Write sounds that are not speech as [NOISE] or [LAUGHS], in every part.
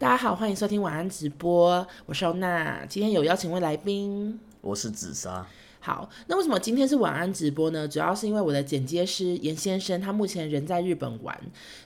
大家好，欢迎收听晚安直播，我是欧娜，今天有邀请位来宾，我是紫砂。好，那为什么今天是晚安直播呢？主要是因为我的剪接师严先生他目前人在日本玩，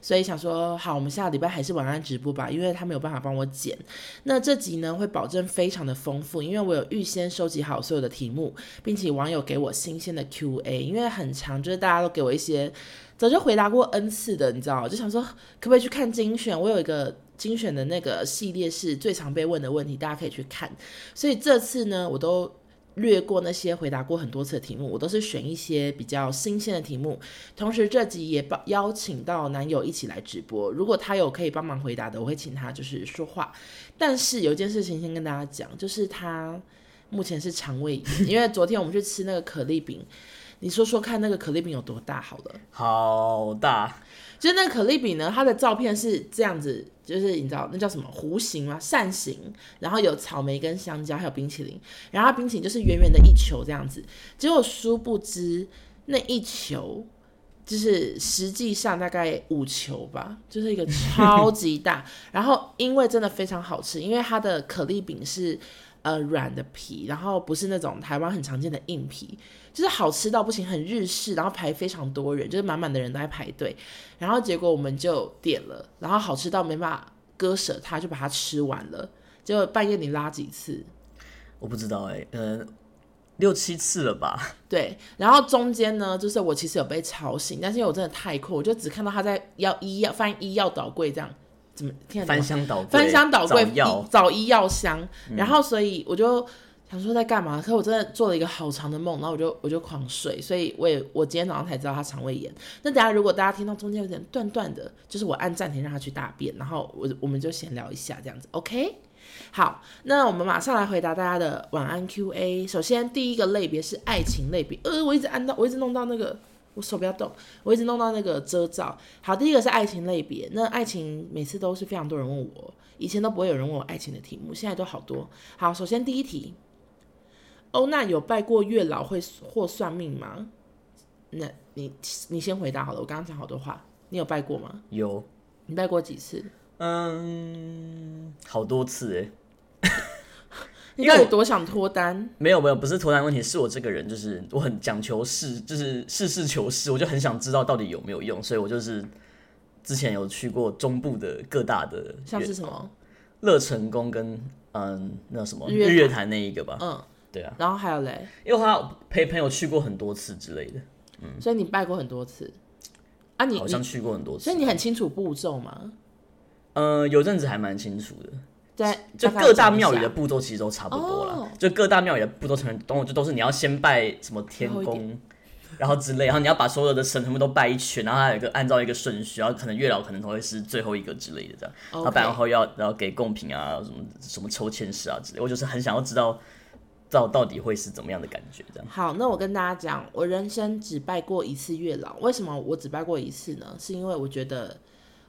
所以想说好，我们下个礼拜还是晚安直播吧，因为他没有办法帮我剪。那这集呢会保证非常的丰富，因为我有预先收集好所有的题目，并且网友给我新鲜的 Q&A，因为很长，就是大家都给我一些早就回答过 N 次的，你知道，就想说可不可以去看精选？我有一个精选的那个系列是最常被问的问题，大家可以去看。所以这次呢，我都。略过那些回答过很多次的题目，我都是选一些比较新鲜的题目。同时，这集也邀请到男友一起来直播。如果他有可以帮忙回答的，我会请他就是说话。但是有一件事情先跟大家讲，就是他目前是肠胃炎，因为昨天我们去吃那个可丽饼。你说说看，那个可丽饼有多大？好了，好大。就是那个可丽饼呢，它的照片是这样子，就是你知道那叫什么弧形吗？扇形，然后有草莓跟香蕉，还有冰淇淋，然后它冰淇淋就是圆圆的一球这样子。结果殊不知那一球就是实际上大概五球吧，就是一个 [LAUGHS] 超级大。然后因为真的非常好吃，因为它的可丽饼是呃软的皮，然后不是那种台湾很常见的硬皮。就是好吃到不行，很日式，然后排非常多人，就是满满的人都在排队，然后结果我们就点了，然后好吃到没办法割舍它，就把它吃完了。结果半夜你拉几次？我不知道哎、欸，嗯，六七次了吧？[LAUGHS] 对，然后中间呢，就是我其实有被吵醒，但是因为我真的太困，我就只看到他在要医药翻医药倒柜这样，怎么听翻箱倒柜？翻箱倒柜找药，找医药箱，然后所以我就。想说在干嘛？可是我真的做了一个好长的梦，然后我就我就狂睡，所以我也我今天早上才知道他肠胃炎。那等下如果大家听到中间有点断断的，就是我按暂停让他去大便，然后我我们就闲聊一下这样子，OK？好，那我们马上来回答大家的晚安 QA。首先第一个类别是爱情类别，呃，我一直按到我一直弄到那个我手不要动，我一直弄到那个遮罩。好，第一个是爱情类别，那爱情每次都是非常多人问我，以前都不会有人问我爱情的题目，现在都好多。好，首先第一题。欧娜有拜过月老会或算命吗？那你你先回答好了，我刚刚讲好多话，你有拜过吗？有，你拜过几次？嗯，好多次哎。你到底多想脱单？没有没有，不是脱单问题，是我这个人就是我很讲求事，就是事事求是，我就很想知道到底有没有用，所以我就是之前有去过中部的各大的，像是什么乐成宫跟嗯那什么日月潭那一个吧，嗯。对啊，然后还有嘞，因为他陪朋友去过很多次之类的，嗯，所以你拜过很多次啊？你好像去过很多次，所以你很清楚步骤吗？呃，有阵子还蛮清楚的，在就各大庙宇的步骤其实都差不多了，就各大庙宇的步骤成都就都是你要先拜什么天公，然后之类，然后你要把所有的神全部都拜一圈，然后还有一个按照一个顺序，然后可能月老可能都会是最后一个之类的这样，然后拜完后要然后给贡品啊，什么什么抽签式啊之类，我就是很想要知道。到到底会是怎么样的感觉？这样好，那我跟大家讲，我人生只拜过一次月老。为什么我只拜过一次呢？是因为我觉得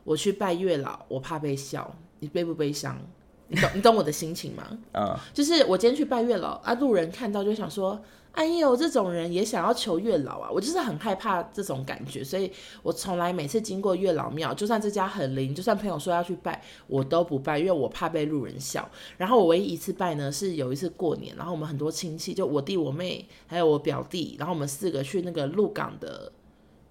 我去拜月老，我怕被笑。你悲不悲伤？你懂你懂我的心情吗？嗯，就是我今天去拜月老啊，路人看到就想说。哎呦，这种人也想要求月老啊！我就是很害怕这种感觉，所以我从来每次经过月老庙，就算这家很灵，就算朋友说要去拜，我都不拜，因为我怕被路人笑。然后我唯一一次拜呢，是有一次过年，然后我们很多亲戚，就我弟、我妹还有我表弟，然后我们四个去那个鹿港的。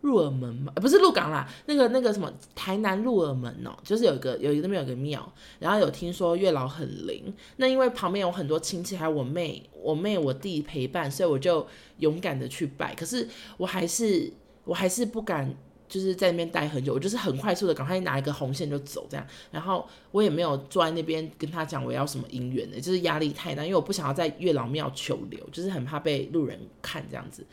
鹿耳门嘛，不是鹿港啦，那个那个什么台南鹿耳门哦、就是有一个有一个那边有个庙，然后有听说月老很灵，那因为旁边有很多亲戚，还有我妹、我妹、我弟陪伴，所以我就勇敢的去拜。可是我还是我还是不敢，就是在那边待很久，我就是很快速的赶快拿一个红线就走这样，然后我也没有坐在那边跟他讲我要什么姻缘的，就是压力太大，因为我不想要在月老庙求留，就是很怕被路人看这样子。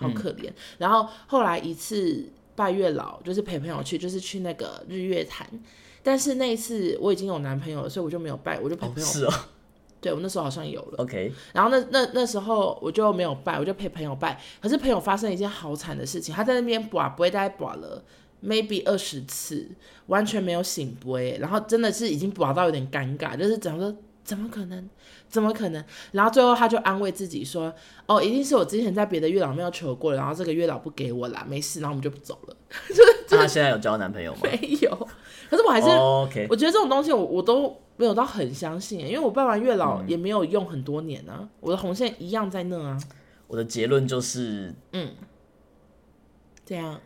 好可怜，嗯、然后后来一次拜月老，就是陪朋友去，就是去那个日月潭。但是那一次我已经有男朋友了，所以我就没有拜，我就陪朋友。哦是哦，对，我那时候好像有了。OK，然后那那那时候我就没有拜，我就陪朋友拜。可是朋友发生一件好惨的事情，他在那边拔，不会大概拔了 maybe 二十次，完全没有醒杯，然后真的是已经拔到有点尴尬，就是怎么说。怎么可能？怎么可能？然后最后他就安慰自己说：“哦，一定是我之前在别的月老庙求过了，然后这个月老不给我啦，没事。”然后我们就不走了。那 [LAUGHS] 他现在有交男朋友吗？没有。可是我还是，oh. 我觉得这种东西我我都没有到很相信，因为我拜完月老也没有用很多年啊，嗯、我的红线一样在那啊。我的结论就是，嗯，这样。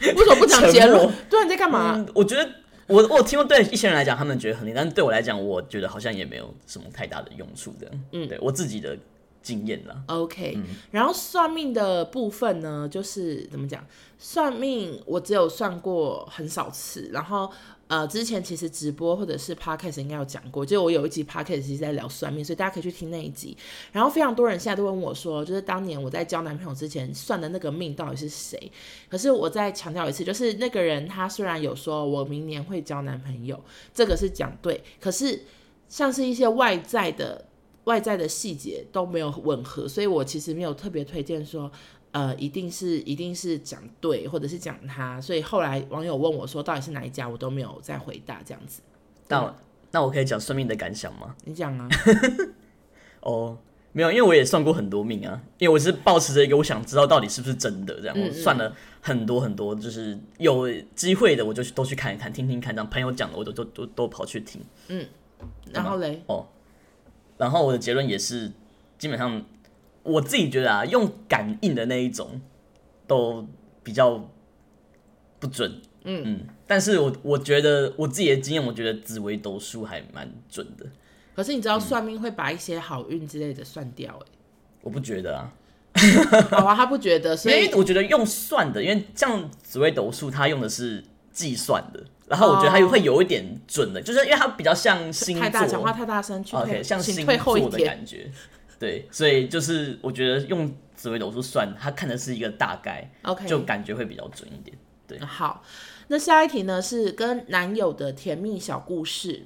为什么不讲结论？对，你在干嘛？嗯、我觉得。我我听过，对一些人来讲，他们觉得很灵，但是对我来讲，我觉得好像也没有什么太大的用处的。嗯，对我自己的经验啦。OK，嗯，然后算命的部分呢，就是怎么讲？算命我只有算过很少次，然后。呃，之前其实直播或者是 podcast 应该有讲过，就我有一集 podcast 其实在聊算命，所以大家可以去听那一集。然后非常多人现在都问我说，就是当年我在交男朋友之前算的那个命到底是谁？可是我再强调一次，就是那个人他虽然有说我明年会交男朋友，这个是讲对，可是像是一些外在的外在的细节都没有吻合，所以我其实没有特别推荐说。呃，一定是一定是讲对，或者是讲他，所以后来网友问我说到底是哪一家，我都没有再回答这样子。那我那我可以讲算命的感想吗？你讲啊。[LAUGHS] 哦，没有，因为我也算过很多命啊，因为我是抱持着一个我想知道到底是不是真的这样，嗯嗯，我算了很多很多，就是有机会的我就去都去看一看，听听看，这样朋友讲的我都都都都跑去听。嗯，然后嘞？哦，然后我的结论也是基本上。我自己觉得啊，用感应的那一种都比较不准，嗯嗯。但是我我觉得我自己的经验，我觉得紫微斗数还蛮准的。可是你知道算命会把一些好运之类的算掉？欸，哎，我不觉得啊。[LAUGHS] 好啊，他不觉得，所以我觉得用算的，因为像紫微斗数，它用的是计算的，然后我觉得它会有一点准的，就是因为它比较像星座。太大，讲话太大声，OK，像星座的感觉。对，所以就是我觉得用紫微斗数算，他看的是一个大概，OK，就感觉会比较准一点。对，好，那下一题呢是跟男友的甜蜜小故事。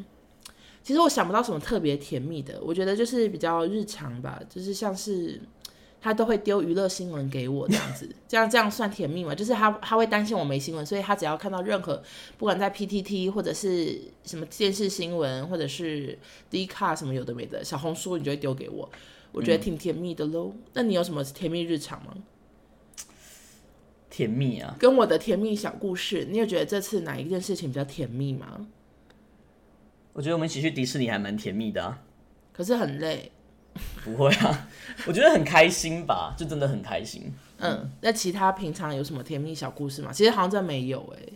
其实我想不到什么特别甜蜜的，我觉得就是比较日常吧，就是像是他都会丢娱乐新闻给我这样子，[LAUGHS] 这样这样算甜蜜吗？就是他他会担心我没新闻，所以他只要看到任何不管在 PTT 或者是什么电视新闻，或者是 Dcard 什么有的没的小红书，你就会丢给我。我觉得挺甜蜜的喽。嗯，那你有什么甜蜜日常吗？甜蜜啊，跟我的甜蜜小故事，你有觉得这次哪一件事情比较甜蜜吗？我觉得我们一起去迪士尼还蛮甜蜜的啊。可是很累。不会啊，我觉得很开心吧，就真的很开心。嗯，那其他平常有什么甜蜜小故事吗？其实好像真没有哎、欸。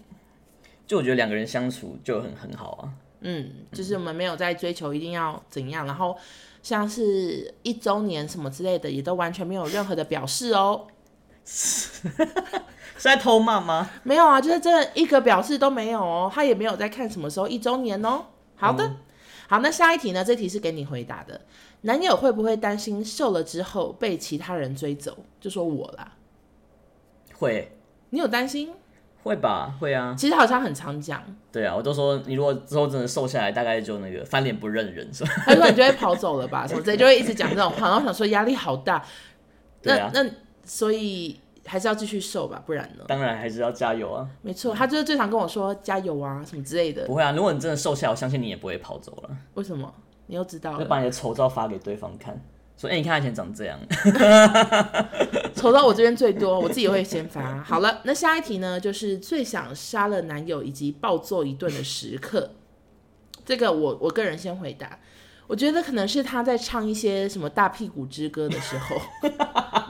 就我觉得两个人相处就很很好啊。嗯，就是我们没有在追求一定要怎样，然后。像是一周年什么之类的，也都完全没有任何的表示哦。[LAUGHS] 是在偷骂吗？[LAUGHS] 没有啊，就是这一个表示都没有哦。他也没有在看什么时候一周年哦。好的，嗯、好，那下一题呢？这题是给你回答的。男友会不会担心瘦了之后被其他人追走？就说我啦。会。你有担心？会吧，会啊。其实好像很常讲。对啊，我都说你如果之后真的瘦下来，大概就那个翻脸不认人，是吧？[LAUGHS] 他说你就会跑走了吧，什么之类，[LAUGHS] 就会一直讲这种话。然后想说压力好大。那对啊，那所以还是要继续瘦吧，不然呢？当然还是要加油啊。没错，他就是最常跟我说加油啊什么之类的。不会啊，如果你真的瘦下来，我相信你也不会跑走了。为什么？你又知道了？就把你的丑照发给对方看。说，哎、欸，你看他以前长这样，[LAUGHS] [LAUGHS] 丑到我这边最多，我自己会先发。好了，那下一题呢，就是最想杀了男友以及暴揍一顿的时刻。这个我我个人先回答，我觉得可能是他在唱一些什么大屁股之歌的时候，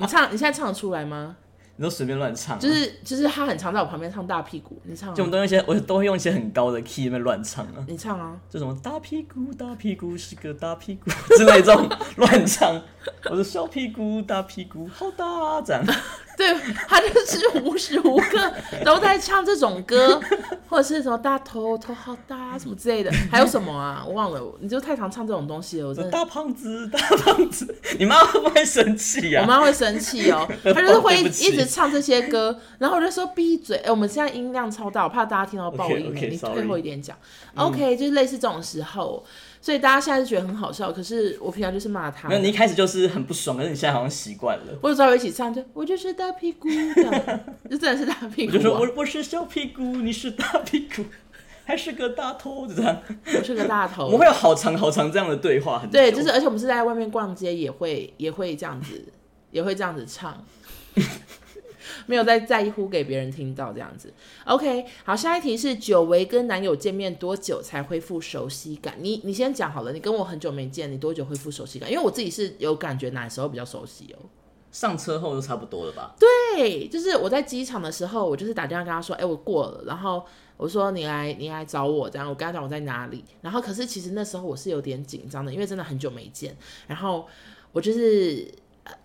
你唱，你现在唱得出来吗？你都随便乱唱，就是就是他很常在我旁边唱大屁股，你唱，就我们都用一些，我都会用一些很高的 key 那边乱唱啊，你唱啊，就什么大屁股大屁股是个大屁股 [LAUGHS] 之类这种乱唱，[LAUGHS] 我的小屁股大屁股好大这样。[LAUGHS] 对，他就是无时无刻都在唱这种歌，[LAUGHS] 或者是什么大头头好大什么之类的，还有什么啊？我忘了，你就太常唱这种东西了。我真的大胖子，大胖子，你妈会不会生气呀？我妈会生气哦，她就是会一直唱这些歌，然后我就说闭嘴。哎，我们现在音量超大，我怕大家听到爆音。Okay, okay, 你退后一点讲。OK，就是类似这种时候。所以大家现在是觉得很好笑，可是我平常就是骂他。那你一开始就是很不爽，可是你现在好像习惯了。我有时候一起唱，就我就是大屁股，[LAUGHS] 就真的是大屁股。就说我我是小屁股，你是大屁股，还是个大头，这样。我是个大头。我们会有好长好长这样的对话。对，就是而且我们是在外面逛街，也会也会这样子，也会这样子唱。[LAUGHS] 没有在在乎给别人听到这样子。OK，好，下一题是久违跟男友见面多久才恢复熟悉感？你你先讲好了，你跟我很久没见，你多久恢复熟悉感？因为我自己是有感觉，哪时候比较熟悉哦？上车后就差不多了吧？对，就是我在机场的时候，我就是打电话跟他说，哎，我过了，然后我说你来你来找我，这样我跟他讲我在哪里，然后可是其实那时候我是有点紧张的，因为真的很久没见，然后我就是。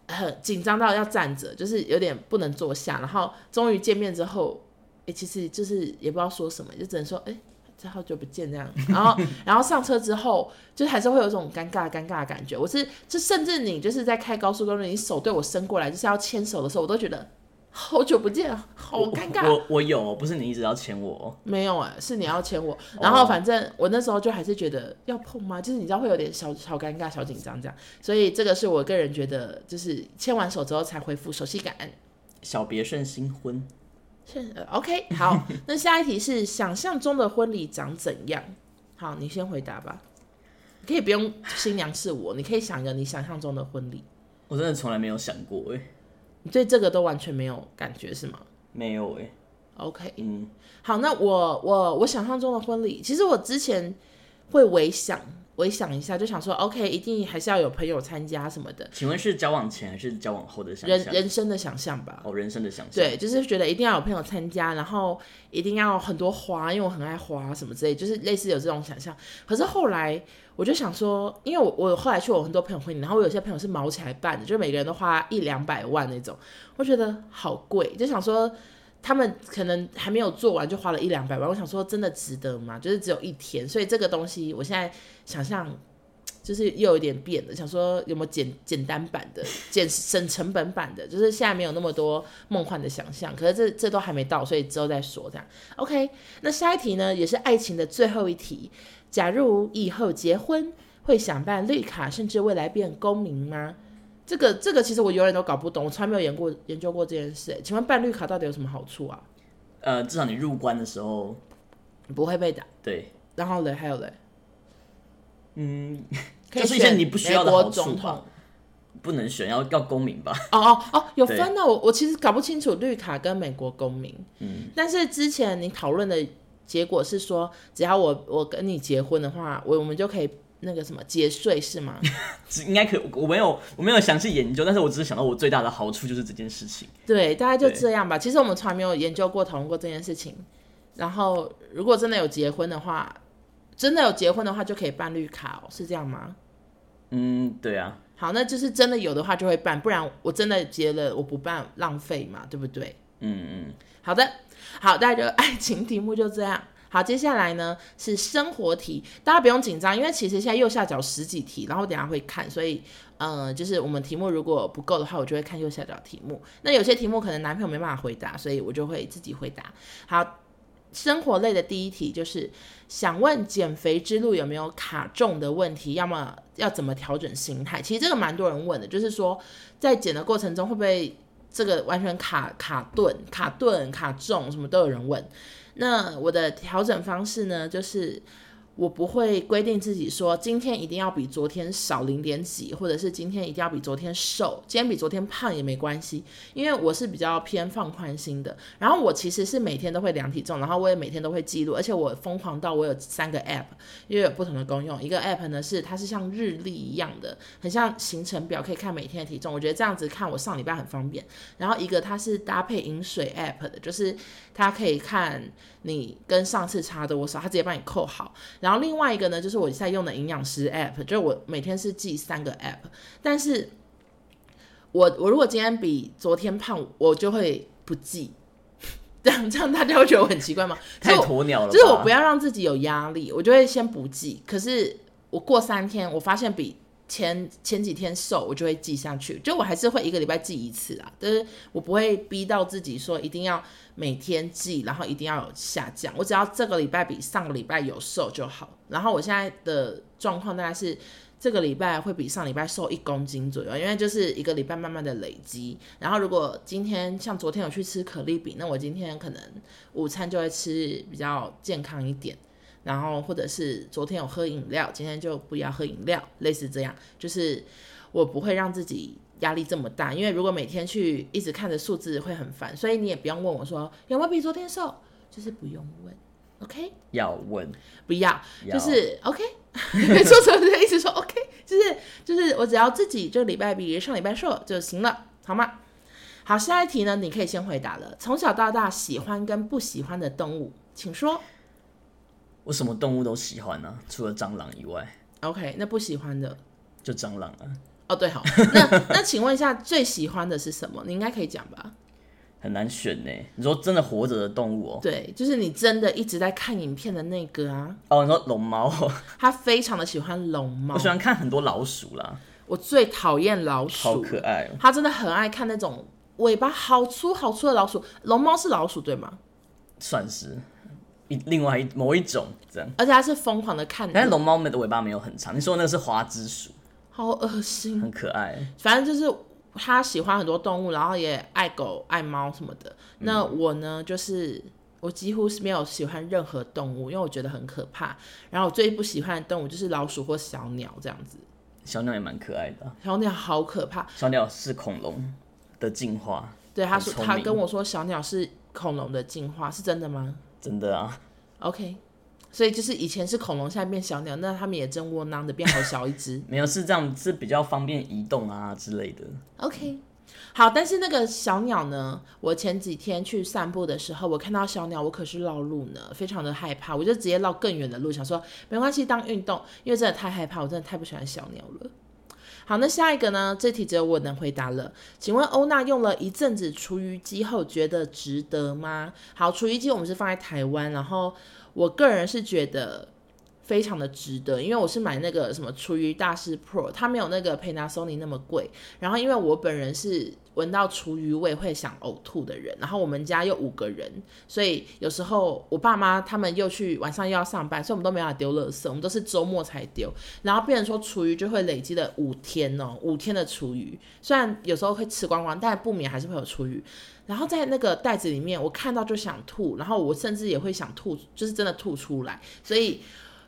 很紧张到要站着，就是有点不能坐下。然后终于见面之后，哎、其实就是也不知道说什么，就只能说，哎、欸，这好久不见这样。然后，然后上车之后，就还是会有一种尴尬、尴尬的感觉。我是，就甚至你就是在开高速公路，你手对我伸过来，就是要牵手的时候，我都觉得。好久不见，好尴尬。我我，我有，不是你一直要牵我，没有哎、欸，是你要牵我。然后反正我那时候就还是觉得要碰吗？就是你知道会有点小小尴尬、小紧张这样。所以这个是我个人觉得，就是牵完手之后才恢复熟悉感。小别胜新婚。是 OK，好。[LAUGHS] 那下一题是想象中的婚礼长怎样？好，你先回答吧。你可以不用新娘是我，你可以想一个你想象中的婚礼。我真的从来没有想过哎、欸。你对这个都完全没有感觉是吗？没有哎、欸。OK，嗯，好，那我我我想象中的婚礼，其实我之前会微想微想一下，就想说，OK，一定还是要有朋友参加什么的。请问是交往前还是交往后的想象？人人生的想象吧。哦，人生的想象。对，就是觉得一定要有朋友参加，然后一定要很多花，因为我很爱花什么之类，就是类似有这种想象。可是后来。我就想说，因为我我后来去我很多朋友婚礼，然后我有些朋友是毛起来办的，就是每个人都花一两百万那种，我觉得好贵，就想说他们可能还没有做完就花了一两百万，我想说真的值得吗？就是只有一天，所以这个东西我现在想象就是又有点变了，想说有没有简简单版的、减省成本版的，就是现在没有那么多梦幻的想象，可是这这都还没到，所以之后再说这样。OK，那下一题呢，也是爱情的最后一题。假如以后结婚，会想办绿卡，甚至未来变公民吗？这个这个其实我永远都搞不懂，我从来没有研过研究过这件事。请问办绿卡到底有什么好处啊？呃，至少你入关的时候不会被打。对。然后嘞，还有嘞，嗯，就是一些你不需要的好处吧？不能选，要要公民吧？哦哦哦，有分的。我我其实搞不清楚绿卡跟美国公民。嗯。但是之前你讨论的。结果是说，只要我我跟你结婚的话，我我们就可以那个什么节税是吗？[LAUGHS] 应该可以，我没有我没有详细研究，但是我只是想到我最大的好处就是这件事情。对，大概就这样吧。其实我们从来没有研究过、讨论过这件事情。然后，如果真的有结婚的话，真的有结婚的话就可以办绿卡哦，是这样吗？嗯，对啊。好，那就是真的有的话就会办，不然我真的结了我不办浪费嘛，对不对？嗯嗯。好的。好，大家就爱 [LAUGHS] 情题目就这样。好，接下来呢是生活题，大家不用紧张，因为其实现在右下角十几题，然后等下会看，所以，嗯、就是我们题目如果不够的话，我就会看右下角题目。那有些题目可能男朋友没办法回答，所以我就会自己回答。好，生活类的第一题就是想问减肥之路有没有卡重的问题，要么要怎么调整心态？其实这个蛮多人问的，就是说在减的过程中会不会？这个完全卡卡顿、卡顿、卡重，什么都有人问。那我的调整方式呢，就是。我不会规定自己说今天一定要比昨天少零点几，或者是今天一定要比昨天瘦，今天比昨天胖也没关系，因为我是比较偏放宽心的。然后我其实是每天都会量体重，然后我也每天都会记录，而且我疯狂到我有三个 app，因为有不同的功用。一个 app 呢是它是像日历一样的，很像行程表，可以看每天的体重。我觉得这样子看我上礼拜很方便。然后一个它是搭配饮水 app 的，就是它可以看你跟上次差多少，他直接帮你扣好。然后另外一个呢，就是我现在用的营养师 app，就是我每天是记三个 app，但是我我如果今天比昨天胖，我就会不记，这样这样大家会觉得我很奇怪吗？[LAUGHS] 太鸵鸟了，就是我不要让自己有压力，我就会先不记。可是我过三天，我发现比前前几天瘦，我就会记下去。就我还是会一个礼拜记一次啊，但是我不会逼到自己说一定要。每天记，然后一定要有下降。我只要这个礼拜比上个礼拜有瘦就好。然后我现在的状况大概是这个礼拜会比上礼拜瘦一公斤左右，因为就是一个礼拜慢慢的累积。然后如果今天像昨天有去吃可丽饼，那我今天可能午餐就会吃比较健康一点。然后或者是昨天有喝饮料，今天就不要喝饮料，类似这样，就是我不会让自己压力这么大，因为如果每天去一直看着数字会很烦，所以你也不用问我说有没有比昨天瘦，就是不用问，OK？要问，不要，要就是 OK？没错，所以就一直说 OK，就是就是我只要自己这礼拜比上礼拜瘦就行了，好吗？好，下一题呢，你可以先回答了。从小到大喜欢跟不喜欢的动物，请说。我什么动物都喜欢呢、啊，除了蟑螂以外。OK，那不喜欢的就蟑螂啊。哦，对，好。[LAUGHS] 那那请问一下，最喜欢的是什么？你应该可以讲吧？很难选呢。你说真的活着的动物哦？对，就是你真的一直在看影片的那个啊。哦，你说龙猫？[LAUGHS] 他非常的喜欢龙猫。我喜欢看很多老鼠啦。我最讨厌老鼠，好可爱哦。他真的很爱看那种尾巴好粗好粗的老鼠。龙猫是老鼠对吗？算是一。另外一某一种这样，而且他是疯狂的看，但是龙猫们的尾巴没有很长。你说那个是花枝鼠，好恶心，很可爱。反正就是他喜欢很多动物，然后也爱狗爱猫什么的。嗯、那我呢，就是我几乎是没有喜欢任何动物，因为我觉得很可怕。然后我最不喜欢的动物就是老鼠或小鸟这样子。小鸟也蛮可爱的，小鸟好可怕。小鸟是恐龙的进化。对，他说他跟我说小鸟是恐龙的进化，是真的吗？真的啊，OK，所以就是以前是恐龙，现在变小鸟，那他们也真窝囊的变好小一只。[LAUGHS] 没有，是这样，是比较方便移动啊之类的。OK，好，但是那个小鸟呢？我前几天去散步的时候，我看到小鸟，我可是绕路呢，非常的害怕，我就直接绕更远的路，想说没关系，当运动，因为真的太害怕，我真的太不喜欢小鸟了。好，那下一个呢？这题只有我能回答了。请问欧娜用了一阵子除鱼机后，觉得值得吗？好，除鱼机我们是放在台湾，然后我个人是觉得非常的值得，因为我是买那个什么除鱼大师 Pro，它没有那个 Panasonic 那么贵。然后因为我本人是。闻到厨余味会想呕吐的人，然后我们家又五个人，所以有时候我爸妈他们又去晚上又要上班，所以我们都没办法丢垃圾，我们都是周末才丢，然后变成说厨余就会累积了五天哦，五天的厨余，虽然有时候会吃光光，但不免还是会有厨余，然后在那个袋子里面，我看到就想吐，然后我甚至也会想吐，就是真的吐出来，所以。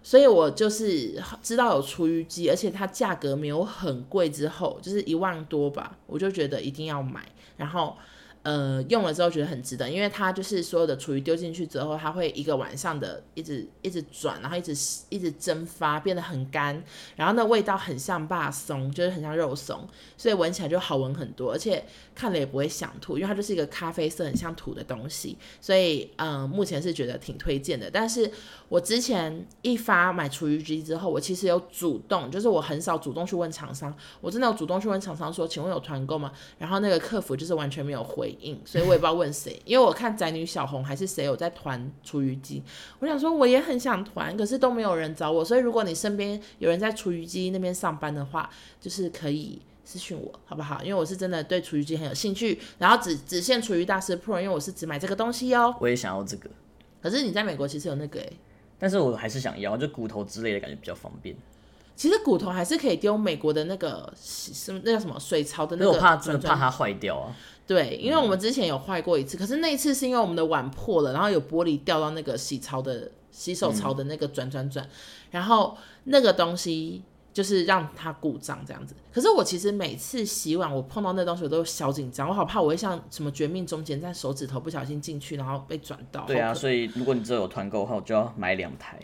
所以我就是知道有厨余机，而且它价格没有很贵，之后就是一万多吧，我就觉得一定要买，然后。呃，用了之后觉得很值得，因为它就是所有的厨余丢进去之后，它会一个晚上的一直一直转，然后一直一直蒸发，变得很干，然后那味道很像霸松，就是很像肉松，所以闻起来就好闻很多，而且看了也不会想吐，因为它就是一个咖啡色很像土的东西，所以嗯、目前是觉得挺推荐的。但是我之前一发买厨余机之后，我其实有主动，就是我很少主动去问厂商，我真的有主动去问厂商说，请问有团购吗？然后那个客服就是完全没有回应。所以我也不知道问谁，因为我看宅女小红还是谁有在团厨余机，我想说我也很想团，可是都没有人找我。所以如果你身边有人在厨余机那边上班的话，就是可以私讯我，好不好？因为我是真的对厨余机很有兴趣，然后只只限厨余大师 Pro，因为我是只买这个东西哦。我也想要这个，可是你在美国其实有那个诶，但是我还是想要，就骨头之类的感觉比较方便。其实骨头还是可以丢美国的那个什么那叫什么水槽的那个，我怕真的怕它坏掉啊。对，因为我们之前有坏过一次，嗯、可是那一次是因为我们的碗破了，然后有玻璃掉到那个洗槽的洗手槽的那个转转转，嗯、然后那个东西就是让它故障这样子。可是我其实每次洗碗，我碰到那东西我都小紧张，我好怕我会像什么绝命终结站手指头不小心进去，然后被转到。对啊，所以如果你这有团购的话，我就要买两台。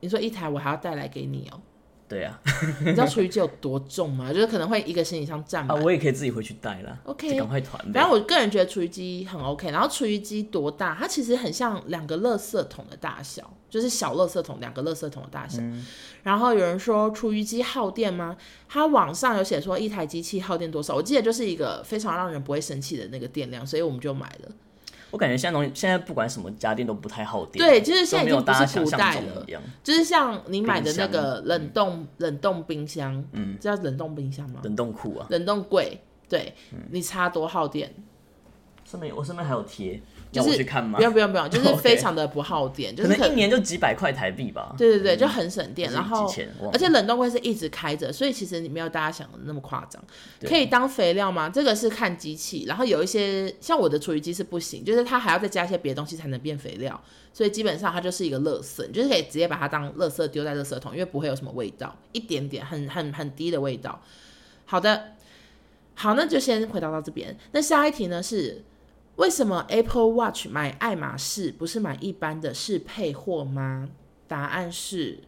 你说一台我还要带来给你哦。对呀、啊，[LAUGHS] 你知道厨余机有多重吗？就是可能会一个行李箱占满。啊，我也可以自己回去带啦。OK，赶快团。反正我个人觉得厨余机很 OK。然后厨余机多大？它其实很像两个垃圾桶的大小，就是小垃圾桶两个垃圾桶的大小。嗯、然后有人说厨余机耗电吗？它网上有写说一台机器耗电多少？我记得就是一个非常让人不会生气的那个电量，所以我们就买了。我感觉现在东西，现在不管什么家电都不太耗电。对，就是现在已经不是古代了，就是像你买的那个冷冻、嗯、冷冻冰箱，嗯，叫冷冻冰箱吗？冷冻库啊，冷冻柜，对，嗯、你插多耗电？我上面还有贴。就是去看吗？不用不用不用，就是 [LAUGHS] 非常的不耗电，就是可能一年就几百块台币吧。对对对，就很省电，然后而且冷冻柜是一直开着，所以其实你没有大家想的那么夸张。可以当肥料吗？这个是看机器，然后有一些像我的厨余机是不行，就是它还要再加一些别的东西才能变肥料，所以基本上它就是一个垃圾，你就是可以直接把它当垃圾丢在垃圾桶，因为不会有什么味道，一点点很很很低的味道。好的，好，那就先回答到这边。那下一题呢是？为什么 Apple Watch 买爱马仕不是买一般的，是配货吗？答案是，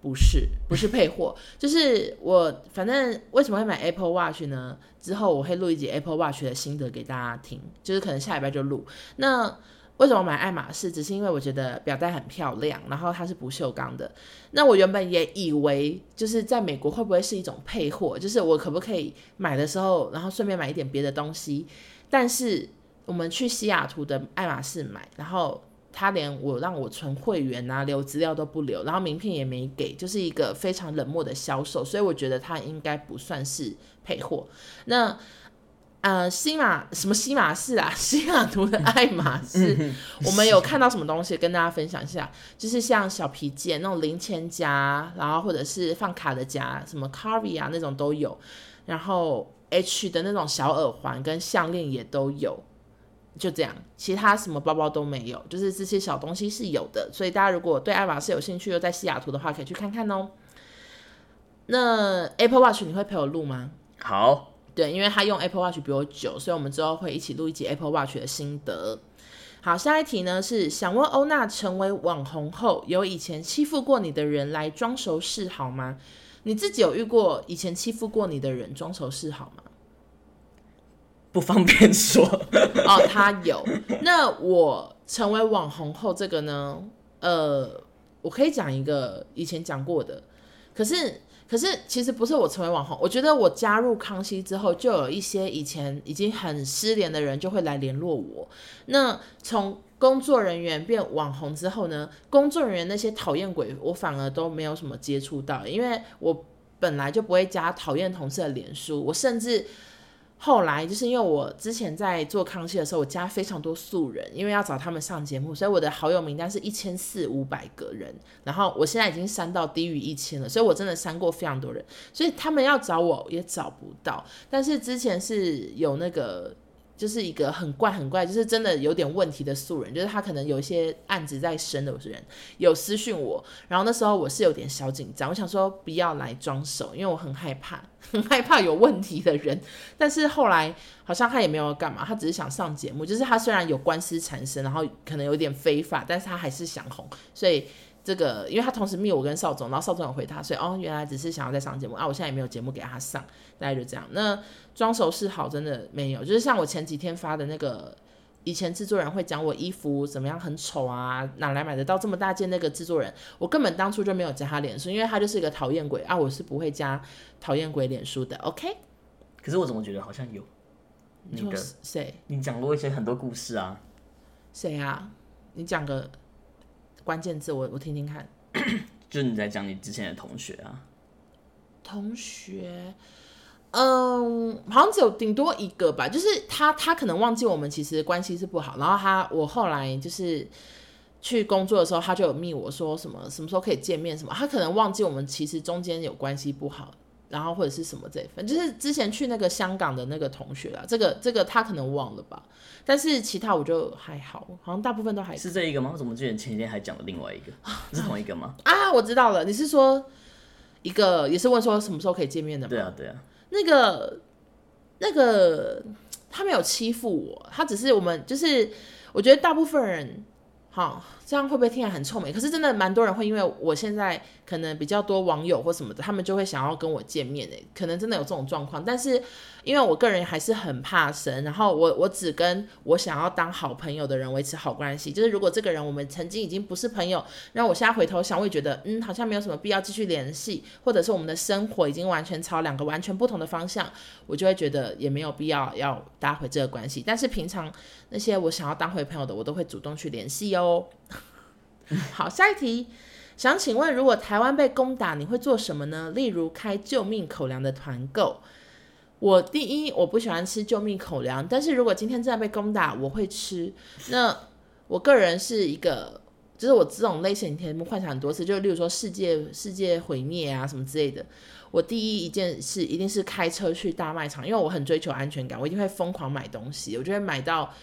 不是，不是配货。[LAUGHS] 就是我反正为什么会买 Apple Watch 呢？之后我会录一集 Apple Watch 的心得给大家听，就是可能下礼拜就录。那为什么买爱马仕？只是因为我觉得表带很漂亮，然后它是不锈钢的。那我原本也以为就是在美国会不会是一种配货，就是我可不可以买的时候，然后顺便买一点别的东西，但是。我们去西雅图的爱马仕买，然后他连我让我存会员啊，留资料都不留，然后名片也没给，就是一个非常冷漠的销售，所以我觉得他应该不算是配货。那呃，西马什么西马仕啊，[LAUGHS] 西雅图的爱马仕，我们有看到什么东西跟大家分享一下？就是像小皮件那种零钱夹，然后或者是放卡的夹，什么 Carvi 啊那种都有，然后 H 的那种小耳环跟项链也都有。就这样，其他什么包包都没有，就是这些小东西是有的，所以大家如果对爱马仕有兴趣，又在西雅图的话，可以去看看哦。那 Apple Watch 你会陪我录吗？好，对，因为他用 Apple Watch 比我久，所以我们之后会一起录一集 Apple Watch 的心得。好，下一题呢是想问欧娜，成为网红后，有以前欺负过你的人来装熟示好吗？你自己有遇过以前欺负过你的人装熟示好吗？不方便说哦，他有。那我成为网红后，这个呢，呃，我可以讲一个以前讲过的。可是，可是其实不是我成为网红。我觉得我加入康熙之后，就有一些以前已经很失联的人就会来联络我。那从工作人员变网红之后呢，工作人员那些讨厌鬼，我反而都没有什么接触到，因为我本来就不会加讨厌同事的脸书，我甚至。后来就是因为我之前在做康熙的时候，我加非常多素人，因为要找他们上节目，所以我的好友名单是一千四五百个人。然后我现在已经删到低于一千了，所以我真的删过非常多人，所以他们要找我也找不到。但是之前是有那个。就是一个很怪很怪，就是真的有点问题的素人，就是他可能有一些案子在审的人有私讯我，然后那时候我是有点小紧张，我想说不要来装熟，因为我很害怕，[LAUGHS] 很害怕有问题的人。但是后来好像他也没有干嘛，他只是想上节目，就是他虽然有官司缠身，然后可能有点非法，但是他还是想红，所以。这个，因为他同时密我跟邵总，然后邵总有回他，所以哦，原来只是想要再上节目啊！我现在也没有节目给他上，大概就这样。那装熟是好真的没有，就是像我前几天发的那个，以前制作人会讲我衣服怎么样很丑啊，哪来买得到这么大件？那个制作人，我根本当初就没有加他脸书，因为他就是一个讨厌鬼啊！我是不会加讨厌鬼脸书的。OK？可是我怎么觉得好像有那个谁？你讲过一些很多故事啊？谁啊？你讲个。关键字我我听听看，[COUGHS] 就是你在讲你之前的同学啊，同学，嗯，好像只有顶多一个吧，就是他他可能忘记我们其实关系是不好，然后他我后来就是去工作的时候，他就有密我说什么什么时候可以见面什么，他可能忘记我们其实中间有关系不好。然后或者是什么这一份，就是之前去那个香港的那个同学啦，这个这个他可能忘了吧，但是其他我就还好，好像大部分都还是这一个吗？我怎么记得前几天还讲了另外一个，是同一个吗？[LAUGHS] 啊，我知道了，你是说一个也是问说什么时候可以见面的吗？对啊，对啊，那个那个他没有欺负我，他只是我们就是我觉得大部分人。好，这样会不会听起来很臭美？可是真的蛮多人会因为我现在可能比较多网友或什么的，他们就会想要跟我见面诶，可能真的有这种状况。但是因为我个人还是很怕生，然后我我只跟我想要当好朋友的人维持好关系。就是如果这个人我们曾经已经不是朋友，然后我现在回头想，我也觉得嗯，好像没有什么必要继续联系，或者是我们的生活已经完全朝两个完全不同的方向，我就会觉得也没有必要要搭回这个关系。但是平常那些我想要当回朋友的，我都会主动去联系哦。[LAUGHS] 好，下一题，想请问，如果台湾被攻打，你会做什么呢？例如开救命口粮的团购。我第一我不喜欢吃救命口粮，但是如果今天真的被攻打，我会吃。那我个人是一个，就是我这种类型题目幻想很多次，就例如说世界世界毁灭啊什么之类的。我第一一件事一定是开车去大卖场，因为我很追求安全感，我一定会疯狂买东西，我就会买到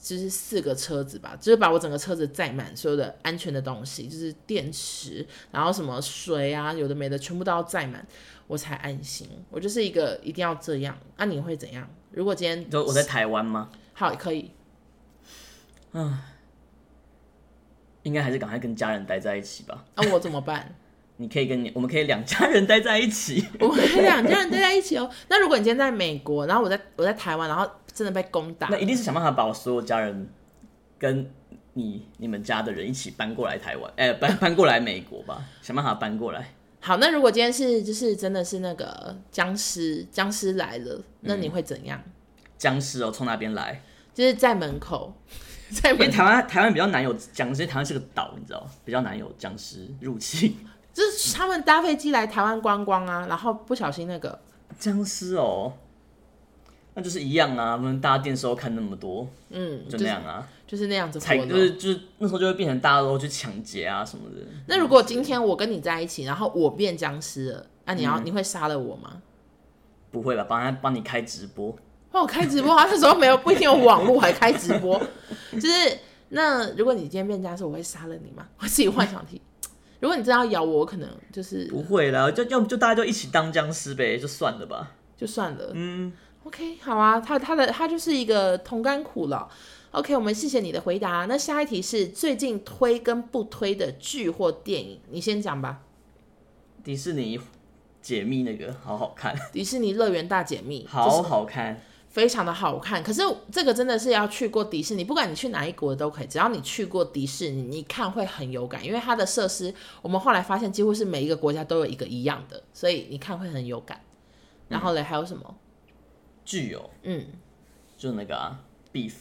就是四个车子吧，就是把我整个车子载满所有的安全的东西，就是电池，然后什么水啊，有的没的，全部都要载满。我才安心，我就是一个一定要这样。那、啊、你会怎样？如果今天就我在台湾吗？好，可以。嗯，应该还是赶快跟家人待在一起吧。那、啊、我怎么办？[LAUGHS] 你可以跟你，我们可以两家人待在一起。[LAUGHS] 我们可以两家人待在一起哦。那如果你今天在美国，然后我在我在台湾，然后真的被攻打，那一定是想办法把我所有家人跟你你们家的人一起搬过来台湾，哎、[LAUGHS] 欸，搬搬过来美国吧，想办法搬过来。好，那如果今天是就是真的是那个僵尸，僵尸来了，那你会怎样？僵、嗯、尸哦，从哪边来？就是在门口，[LAUGHS] 在。因为台湾台湾比较难有僵尸，台湾是个岛，你知道，比较难有僵尸入侵。[LAUGHS] 就是他们搭飞机来台湾观光啊，然后不小心那个僵尸哦。那就是一样啊，不能大家电视都看那么多，嗯，就那样啊，就是、就是那样子，才就是就是那时候就会变成大家都去抢劫啊什么的。那如果今天我跟你在一起，然后我变僵尸了，那、啊、你要、嗯、你会杀了我吗？不会吧，帮他帮你开直播，帮我开直播，他那时候没有不一定有网络还开直播，[LAUGHS] 就是那如果你今天变僵尸，我会杀了你吗？[LAUGHS] 我自己幻想题，如果你真的要咬我，我可能就是不会啦，就要不就大家就一起当僵尸呗，就算了吧，就算了，嗯。OK，好啊，他他的他就是一个同甘苦了。OK，我们谢谢你的回答。那下一题是最近推跟不推的剧或电影，你先讲吧。迪士尼解密那个好好看，[LAUGHS] 迪士尼乐园大解密好好看，非常的好看。可是这个真的是要去过迪士尼，不管你去哪一国都可以，只要你去过迪士尼，你看会很有感，因为它的设施我们后来发现几乎是每一个国家都有一个一样的，所以你看会很有感。然后嘞，还有什么？具有，嗯，就那个啊，Beef，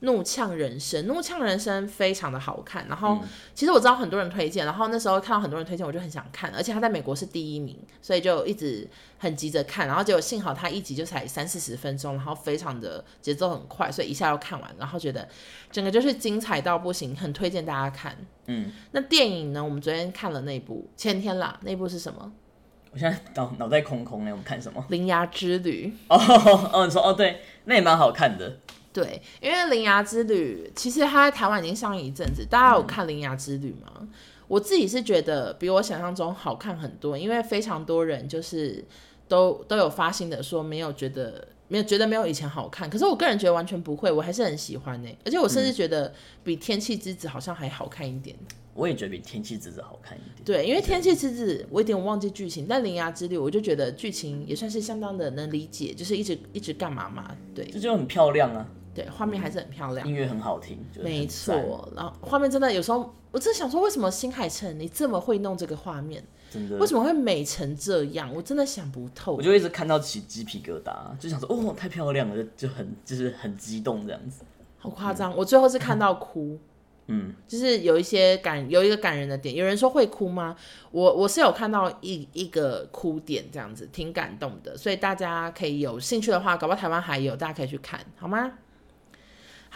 怒呛人生，怒呛人生非常的好看。然后、嗯、其实我知道很多人推荐，然后那时候看到很多人推荐，我就很想看，而且他在美国是第一名，所以就一直很急着看。然后结果幸好他一集就才三四十分钟，然后非常的节奏很快，所以一下就看完，然后觉得整个就是精彩到不行，很推荐大家看。嗯，那电影呢？我们昨天看了那部，前天啦，那部是什么？我现在脑脑袋空空呢，我们看什么？铃芽之旅。哦 [LAUGHS] 哦，你说哦，对，那也蛮好看的。对，因为铃芽之旅其实它在台湾已经上映一阵子，大家有看铃芽之旅吗？嗯。我自己是觉得比我想象中好看很多，因为非常多人就是都都有发心的说没有觉得没有觉得没有以前好看，可是我个人觉得完全不会，我还是很喜欢呢，而且我甚至觉得比天气之子好像还好看一点。我也觉得比《天气之子》好看一点。对，因为《天气之子》我有点忘记剧情，但《铃芽之旅》我就觉得剧情也算是相当的能理解，就是一直一直干嘛嘛。对，这就很漂亮啊。对，画面还是很漂亮，音乐很好听。就是、没错，然后画面真的有时候，我真的想说，为什么新海诚你这么会弄这个画面？真的？为什么会美成这样？我真的想不透。我就一直看到起鸡皮疙瘩，就想说，哦，太漂亮了，就就很就是很激动这样子。好夸张！我最后是看到哭。嗯，就是有一些感，有一个感人的点。有人说会哭吗？我我是有看到一一个哭点，这样子挺感动的。所以大家可以有兴趣的话，搞不好台湾还有，大家可以去看，好吗？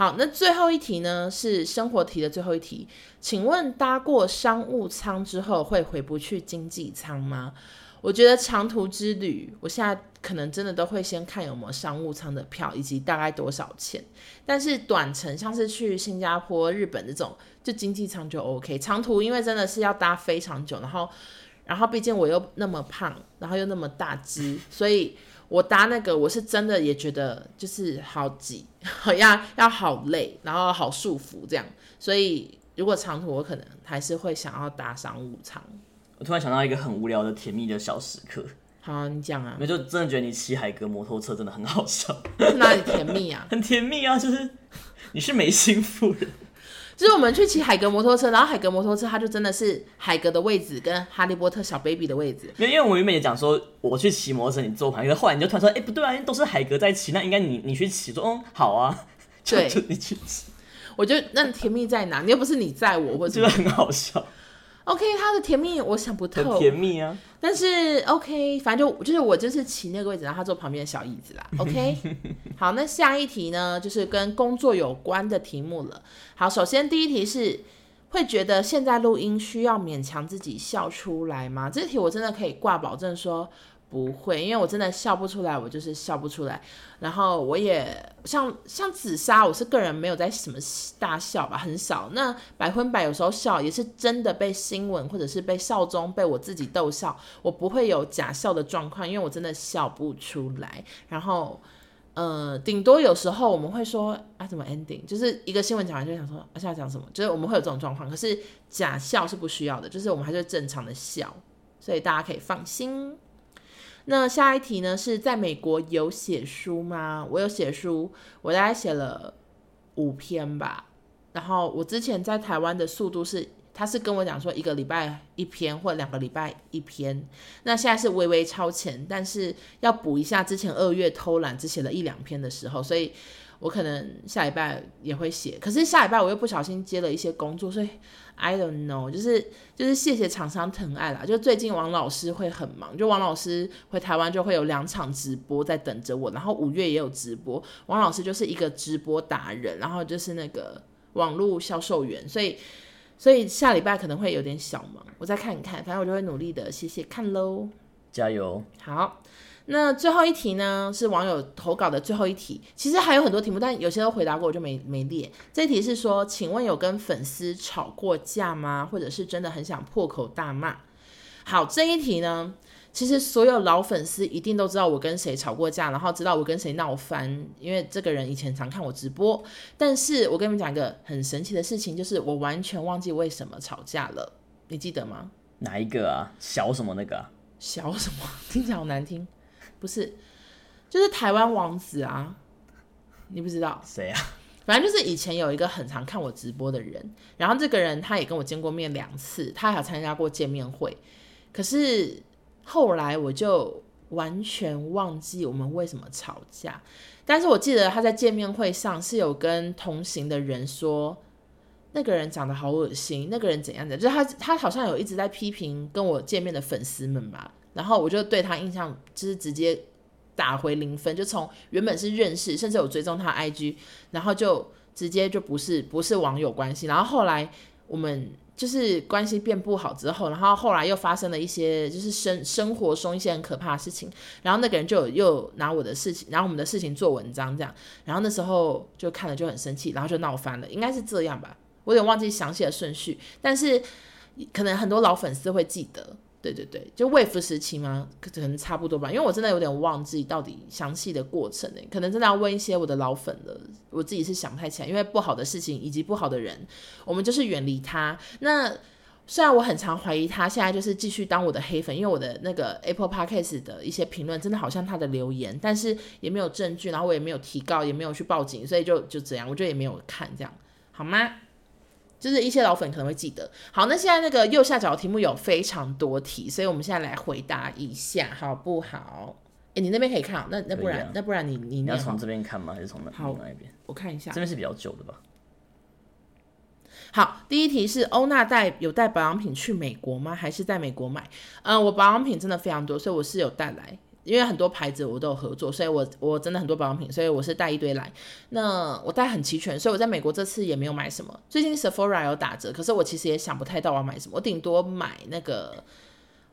好，那最后一题呢，是生活题的最后一题，请问搭过商务舱之后会回不去经济舱吗？我觉得长途之旅，我现在可能真的都会先看有没有商务舱的票，以及大概多少钱。但是短程像是去新加坡、日本这种，就经济舱就 OK。长途因为真的是要搭非常久，然后，然后毕竟我又那么胖，然后又那么大只，所以我搭那个我是真的也觉得就是好挤，好 [LAUGHS] 要要好累，然后好束缚这样。所以如果长途，我可能还是会想要搭商务舱。我突然想到一个很无聊的甜蜜的小时刻。好啊，你讲啊。那就真的觉得你骑海格摩托车真的很好笑。是哪里甜蜜啊？[LAUGHS] 很甜蜜啊，就是你是没心妇人。就是我们去骑海格摩托车，然后海格摩托车它就真的是海格的位置跟哈利波特小 baby 的位置。因为因为我原本也讲说我去骑摩托车，你坐旁边，后来你就突然说，哎、欸，不对啊，都是海格在骑，那应该你你去骑。说，嗯，好啊，对，[LAUGHS] 就你去骑。我觉得那甜蜜在哪？你又不是你在我，我觉得很好笑。OK，他的甜蜜我想不透。甜蜜啊！但是 OK，反正就就是我就是骑那个位置，然后他坐旁边的小椅子啦。[LAUGHS] OK，好，那下一题呢，就是跟工作有关的题目了。好，首先第一题是会觉得现在录音需要勉强自己笑出来吗？这题我真的可以挂保证说。不会，因为我真的笑不出来，我就是笑不出来。然后我也像像紫砂，我是个人没有在什么大笑吧，很少。那百分百有时候笑也是真的被新闻或者是被笑中被我自己逗笑，我不会有假笑的状况，因为我真的笑不出来。然后呃，顶多有时候我们会说啊，怎么 ending？就是一个新闻讲完就想说啊，现在讲什么？就是我们会有这种状况，可是假笑是不需要的，就是我们还是正常的笑，所以大家可以放心。那下一题呢？是在美国有写书吗？我有写书，我大概写了五篇吧。然后我之前在台湾的速度是，他是跟我讲说一个礼拜一篇或两个礼拜一篇。那现在是微微超前，但是要补一下之前二月偷懒只写了一两篇的时候，所以我可能下礼拜也会写。可是下礼拜我又不小心接了一些工作，所以。I don't know，就是就是谢谢厂商疼爱啦。就最近王老师会很忙，就王老师回台湾就会有两场直播在等着我，然后五月也有直播。王老师就是一个直播达人，然后就是那个网络销售员，所以所以下礼拜可能会有点小忙，我再看一看，反正我就会努力的，谢谢看喽，加油，好。那最后一题呢，是网友投稿的最后一题。其实还有很多题目，但有些都回答过，我就没没列。这一题是说，请问有跟粉丝吵过架吗？或者是真的很想破口大骂？好，这一题呢，其实所有老粉丝一定都知道我跟谁吵过架，然后知道我跟谁闹翻，因为这个人以前常看我直播。但是我跟你们讲一个很神奇的事情，就是我完全忘记为什么吵架了。你记得吗？哪一个啊？小什么那个啊？小什么？[LAUGHS] 听起来好难听。不是，就是台湾王子啊，你不知道谁啊？反正就是以前有一个很常看我直播的人，然后这个人他也跟我见过面两次，他还有参加过见面会。可是后来我就完全忘记我们为什么吵架，但是我记得他在见面会上是有跟同行的人说，那个人长得好恶心，那个人怎样的，就是他他好像有一直在批评跟我见面的粉丝们吧。然后我就对他印象就是直接打回零分，就从原本是认识，甚至有追踪他 IG，然后就直接就不是不是网友关系。然后后来我们就是关系变不好之后，然后后来又发生了一些就是生生活中一些很可怕的事情，然后那个人就又拿我的事情，然后我们的事情做文章这样，然后那时候就看了就很生气，然后就闹翻了，应该是这样吧，我有点忘记详细的顺序，但是可能很多老粉丝会记得。对对对，就 Wave 时期吗？可能差不多吧，因为我真的有点忘记到底详细的过程呢，可能真的要问一些我的老粉了。我自己是想不太起来，因为不好的事情以及不好的人，我们就是远离他。那虽然我很常怀疑他现在就是继续当我的黑粉，因为我的那个 Apple Podcast 的一些评论真的好像他的留言，但是也没有证据，然后我也没有提告，也没有去报警，所以就就这样，我就也没有看这样，好吗？就是一些老粉可能会记得。好，那现在那个右下角的题目有非常多题，所以我们现在来回答一下，好不好？哎、欸，你那边可以看，那那不然、啊、那不然你你，你要从这边看吗？还是从那好那一边？我看一下，这边是比较旧的吧。好，第一题是欧娜带有带保养品去美国吗？还是在美国买？嗯，我保养品真的非常多，所以我是有带来。因为很多牌子我都有合作，所以我我真的很多保养品，所以我是带一堆来。那我带很齐全，所以我在美国这次也没有买什么。最近 Sephora 有打折，可是我其实也想不太到我要买什么，我顶多买那个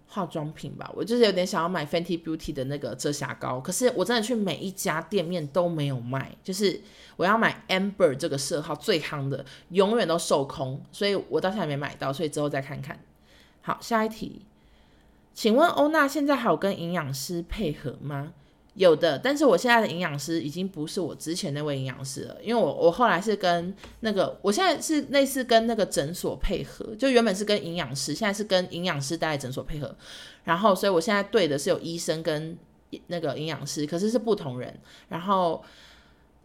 化妆品吧。我就是有点想要买 Fenty Beauty 的那个遮瑕膏，可是我真的去每一家店面都没有卖。就是我要买 Amber 这个色号最夯的，永远都售空，所以我到现在没买到，所以之后再看看。好，下一题。请问欧娜现在还有跟营养师配合吗？有的，但是我现在的营养师已经不是我之前那位营养师了，因为我我后来是跟那个，我现在是类似跟那个诊所配合，就原本是跟营养师，现在是跟营养师待在诊所配合，然后所以我现在对的是有医生跟那个营养师，可是是不同人，然后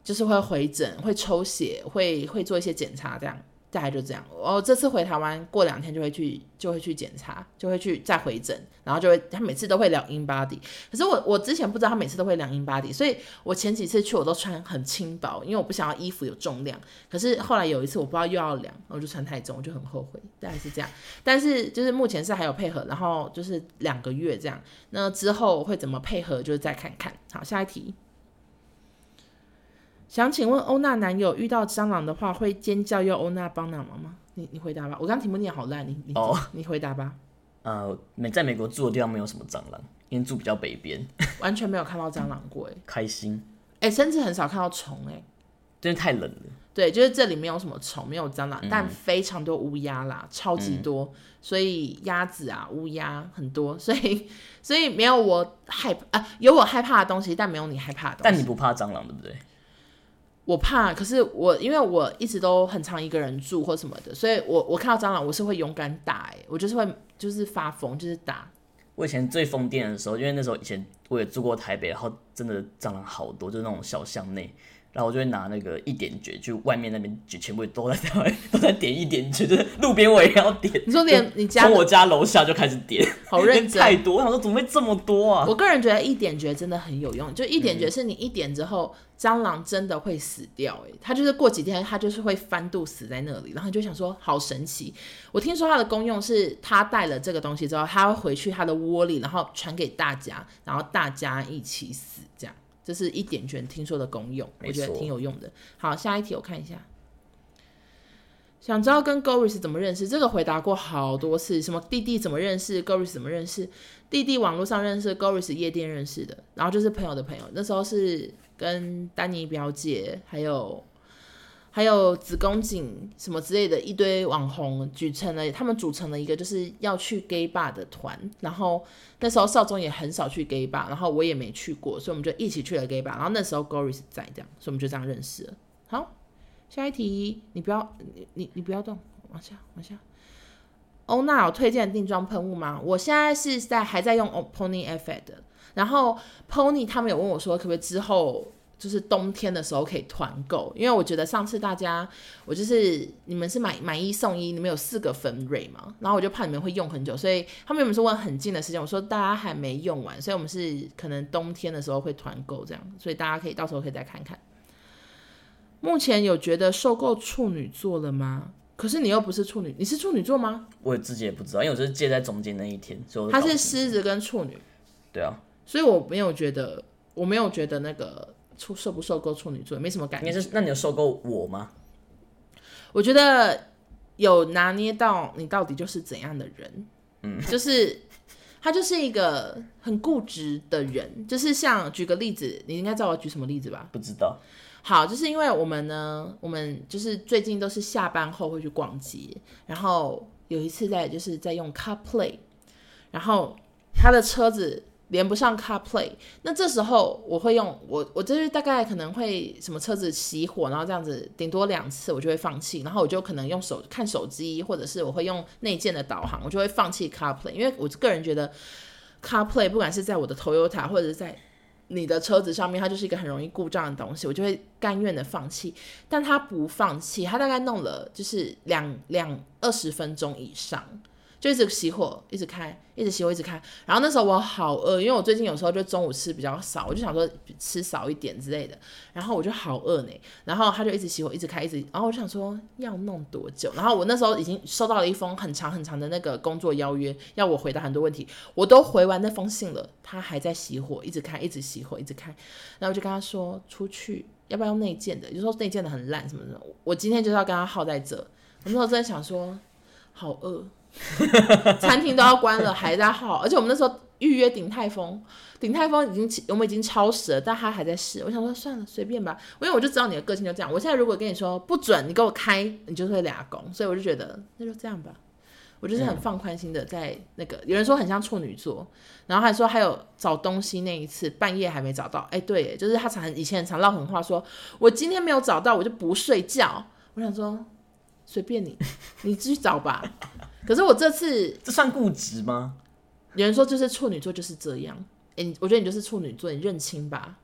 就是会回诊、会抽血、会会做一些检查这样。大概就这样。我这次回台湾过两天就会去，就会去检查，就会去再回诊，然后就会他每次都会量 InBody。可是我我之前不知道他每次都会量 InBody，所以我前几次去我都穿很轻薄，因为我不想要衣服有重量。可是后来有一次我不知道又要量，我就穿太重，我就很后悔。大概是这样，但是就是目前是还有配合，然后就是两个月这样。那之后会怎么配合，就是再看看。好，下一题。想请问欧娜男友遇到蟑螂的话会尖叫要欧娜帮忙吗？你你回答吧，我刚题目念好烂，你你、oh, 你回答吧。呃，美在美国住的地方没有什么蟑螂，因为住比较北边，完全没有看到蟑螂过哎。开心哎，甚至很少看到虫哎，因为太冷了。对，就是这里没有什么虫，没有蟑螂，嗯、但非常多乌鸦啦，超级多，嗯、所以鸭子啊乌鸦很多，[LAUGHS] 所以所以没有我害怕啊，有我害怕的东西，但没有你害怕的东西。但你不怕蟑螂对不对？我怕，可是我因为我一直都很常一个人住或什么的，所以我我看到蟑螂我是会勇敢打，哎，我就是会就是发疯，就是打。我以前最疯癫的时候，因为那时候以前我也住过台北，然后真的蟑螂好多，就是那种小巷内。然后我就会拿那个一点绝，就外面那边就全部都在都在点一点绝，就是路边我也要点。你说点你家从我家楼下就开始点，好认真，太多。我想说怎么会这么多啊？我个人觉得一点绝真的很有用，就一点绝是你一点之后，嗯、蟑螂真的会死掉，哎，它就是过几天它就是会翻肚死在那里，然后你就想说好神奇。我听说它的功用是，它带了这个东西之后，它会回去它的窝里，然后传给大家，然后大家一起死这样。这是一点卷听说的功用，我觉得挺有用的。好，下一题我看一下，想知道跟 Goris 怎么认识？这个回答过好多次，什么弟弟怎么认识，Goris 怎么认识？弟弟网络上认识，Goris 夜店认识的，然后就是朋友的朋友。那时候是跟丹尼表姐还有。还有子宫颈什么之类的一堆网红组成了，他们组成了一个就是要去 gay bar 的团，然后那时候少宗也很少去 gay bar，然后我也没去过，所以我们就一起去了 gay bar，然后那时候 Goris 在这样，所以我们就这样认识了。好，下一题，你不要你你你不要动，往下往下。欧娜有推荐定妆喷雾吗？我现在是在还在用 Pony Effect 的，然后 Pony 他们有问我说可不可以之后。就是冬天的时候可以团购，因为我觉得上次大家，我就是你们是买买一送一，你们有四个分瑞嘛，然后我就怕你们会用很久，所以他们原本是问很近的时间，我说大家还没用完，所以我们是可能冬天的时候会团购这样，所以大家可以到时候可以再看看。目前有觉得受够处女座了吗？可是你又不是处女，你是处女座吗？我自己也不知道，因为我就是介在中间那一天，所以他是狮子跟处女，对啊，所以我没有觉得，我没有觉得那个。处受不受够处女座没什么感觉。是，那你有受够我吗？我觉得有拿捏到你到底就是怎样的人。嗯，就是他就是一个很固执的人。就是像举个例子，你应该知道我举什么例子吧？不知道。好，就是因为我们呢，我们就是最近都是下班后会去逛街，然后有一次在就是在用 CarPlay，然后他的车子。连不上 CarPlay，那这时候我会用我我就是大概可能会什么车子熄火，然后这样子顶多两次我就会放弃，然后我就可能用手看手机，或者是我会用内建的导航，我就会放弃 CarPlay，因为我个人觉得 CarPlay 不管是在我的 Toyota 或者是在你的车子上面，它就是一个很容易故障的东西，我就会甘愿的放弃。但他不放弃，他大概弄了就是两两二十分钟以上。就一直熄火，一直开，一直熄火，一直开。然后那时候我好饿，因为我最近有时候就中午吃比较少，我就想说吃少一点之类的。然后我就好饿呢。然后他就一直熄火，一直开，一直。然后我就想说要弄多久？然后我那时候已经收到了一封很长很长的那个工作邀约，要我回答很多问题。我都回完那封信了，他还在熄火，一直开，一直熄火，一直开。然后我就跟他说出去，要不要用内建的？就说内建的很烂什么的。我今天就是要跟他耗在这。我那时候真的想说好饿。餐厅都要关了，还在耗，而且我们那时候预约鼎泰丰，鼎泰丰已经我们已经超时了，但他还在试。我想说算了，随便吧，因为我就知道你的个性就这样。我现在如果跟你说不准，你给我开，你就会俩拱，所以我就觉得那就这样吧。我就是很放宽心的，在那个、嗯、有人说很像处女座，然后还说还有找东西那一次半夜还没找到，哎、欸，对，就是他常以前常唠狠话说，说我今天没有找到，我就不睡觉。我想说随便你，你继续找吧。可是我这次这算固执吗？有人说就是处女座就是这样，哎、欸，我觉得你就是处女座，你认清吧。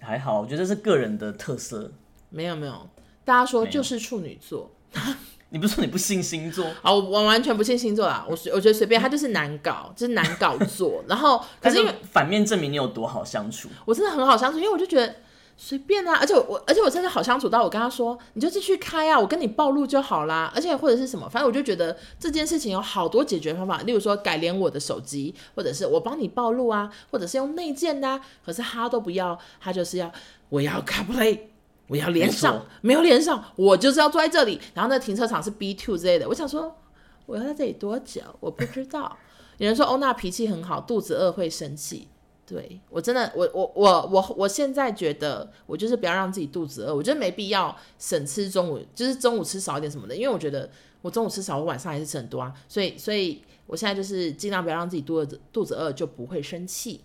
还好，我觉得这是个人的特色。没有没有，大家说就是处女座。[LAUGHS] 你不是说你不信星座？[LAUGHS] 啊，我完全不信星座啦。我我觉得随便，他就是难搞，就是难搞做。然后，[LAUGHS] 可是因为反面证明你有多好相处。我真的很好相处，因为我就觉得随便啊。而且我，而且我真的好相处到我跟他说，你就继续开啊，我跟你暴露就好啦。而且或者是什么，反正我就觉得这件事情有好多解决方法。例如说改连我的手机，或者是我帮你暴露啊，或者是用内建的啊。可是他都不要，他就是要我要 CarPlay。我要连上，没，没有连上，我就是要坐在这里。然后那停车场是 B two 之类的，我想说我要在这里多久？我不知道。有人说欧娜脾气很好，肚子饿会生气。对，我真的，我我我我我现在觉得我就是不要让自己肚子饿，我觉得没必要省吃中午，就是中午吃少一点什么的，因为我觉得我中午吃少，我晚上还是吃很多啊。所以所以我现在就是尽量不要让自己肚子肚子饿，就不会生气。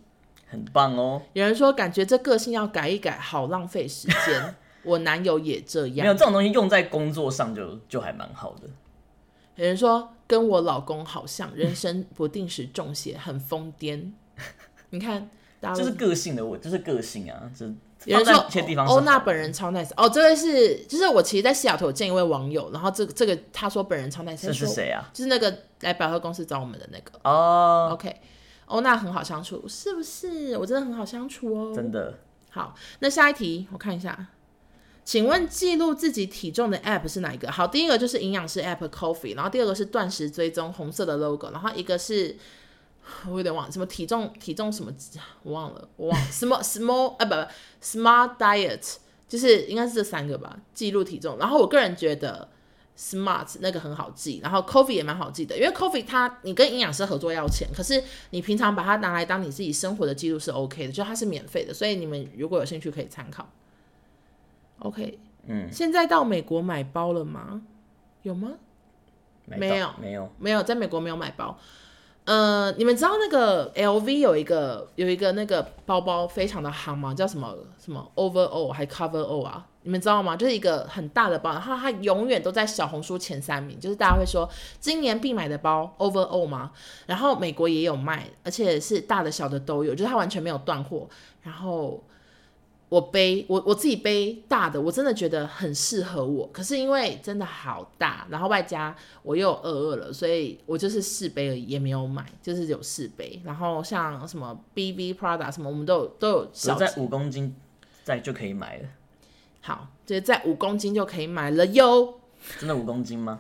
很棒哦。有人说感觉这个性要改一改，好浪费时间。我男友也这样，没有这种东西用在工作上就就还蛮好的。有人说跟我老公好像，人生不定时中邪，很疯癫。你看，这是个性的我，就是个性啊。就有人说欧娜本人超 nice 哦，这位是就是我其实，在西雅图有见一位网友，然后这个这个他说本人超 nice，这是谁啊？就是那个来百货公司找我们的那个哦。OK，欧娜很好相处，是不是？我真的很好相处哦，真的。好，那下一题我看一下。请问记录自己体重的 App 是哪一个？好，第一个就是营养师 App Coffee，然后第二个是断食追踪红色的 logo，然后一个是我有点忘了什么体重体重什么我忘了我忘了 small small 啊不不 Smart Diet 就是应该是这三个吧，记录体重。然后我个人觉得 Smart 那个很好记，然后 Coffee 也蛮好记的，因为 Coffee 它你跟营养师合作要钱，可是你平常把它拿来当你自己生活的记录是 OK 的，就它是免费的，所以你们如果有兴趣可以参考。OK，嗯，现在到美国买包了吗？有吗？没有，没有，没有，在美国没有买包。呃，你们知道那个 LV 有一个有一个那个包包非常的夯吗？叫什么什么 Overall 还 Cover All 啊？你们知道吗？就是一个很大的包，然后它永远都在小红书前三名，就是大家会说今年必买的包 Overall 吗？然后美国也有卖，而且是大的小的都有，就是它完全没有断货，然后。我背我我自己背大的，我真的觉得很适合我。可是因为真的好大，然后外加我又饿饿了，所以我就是试背而已，也没有买，就是有试背。然后像什么 BB Prada 什么，我们都有都有小在五公斤在就可以买了。好，就是在五公斤就可以买了哟。真的五公斤吗？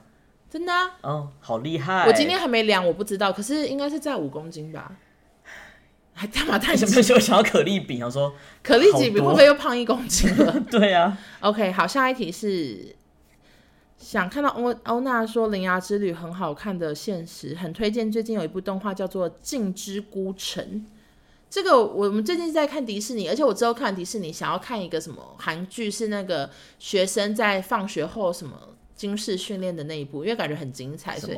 真的啊。哦，好厉害！我今天还没量，我不知道，可是应该是在五公斤吧。还干嘛太？什么时候想要可丽饼？我说可丽饼会不会又胖一公斤了？[LAUGHS] 对啊。OK，好，下一题是想看到欧欧娜说《铃芽之旅》很好看的现实，很推荐。最近有一部动画叫做《镜之孤城》，这个我们最近是在看迪士尼，而且我之后看迪士尼想要看一个什么韩剧，是那个学生在放学后什么军事训练的那一部，因为感觉很精彩，所以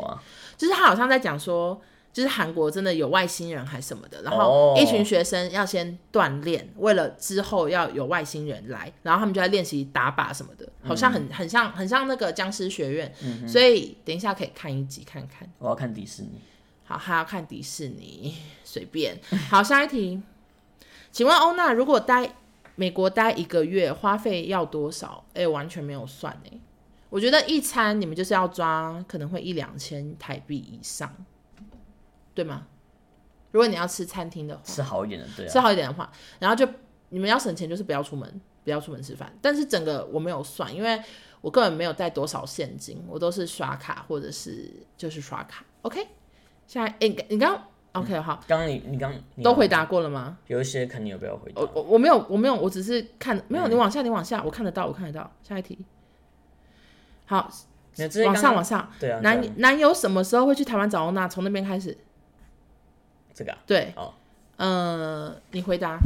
就是他好像在讲说。就是韩国真的有外星人还是什么的，然后一群学生要先锻炼，为了之后要有外星人来，然后他们就在练习打靶什么的，好像很很像很像那个僵尸学院，嗯，所以等一下可以看一集看看。我要看迪士尼，好，还要看迪士尼，随便。好，下一题，请问欧娜，如果待美国待一个月，花费要多少？哎，完全没有算哎，我觉得一餐你们就是要抓，可能会一两千台币以上。对吗？如果你要吃餐厅的话，吃好一点的，对、啊，吃好一点的话，然后就你们要省钱，就是不要出门，不要出门吃饭。但是整个我没有算，因为我根本没有带多少现金，我都是刷卡或者是就是刷卡。OK，现在哎，你刚 OK 好，刚刚你你刚都回答过了吗？有一些肯定有不要回答。我我我没有我没有，我只是看没有、嗯。你往下，你往下，我看得到，我看得到。下一题，好，往上往上。对啊，男男友什么时候会去台湾找欧娜？从那边开始。这个啊，对，哦，呃，你回答，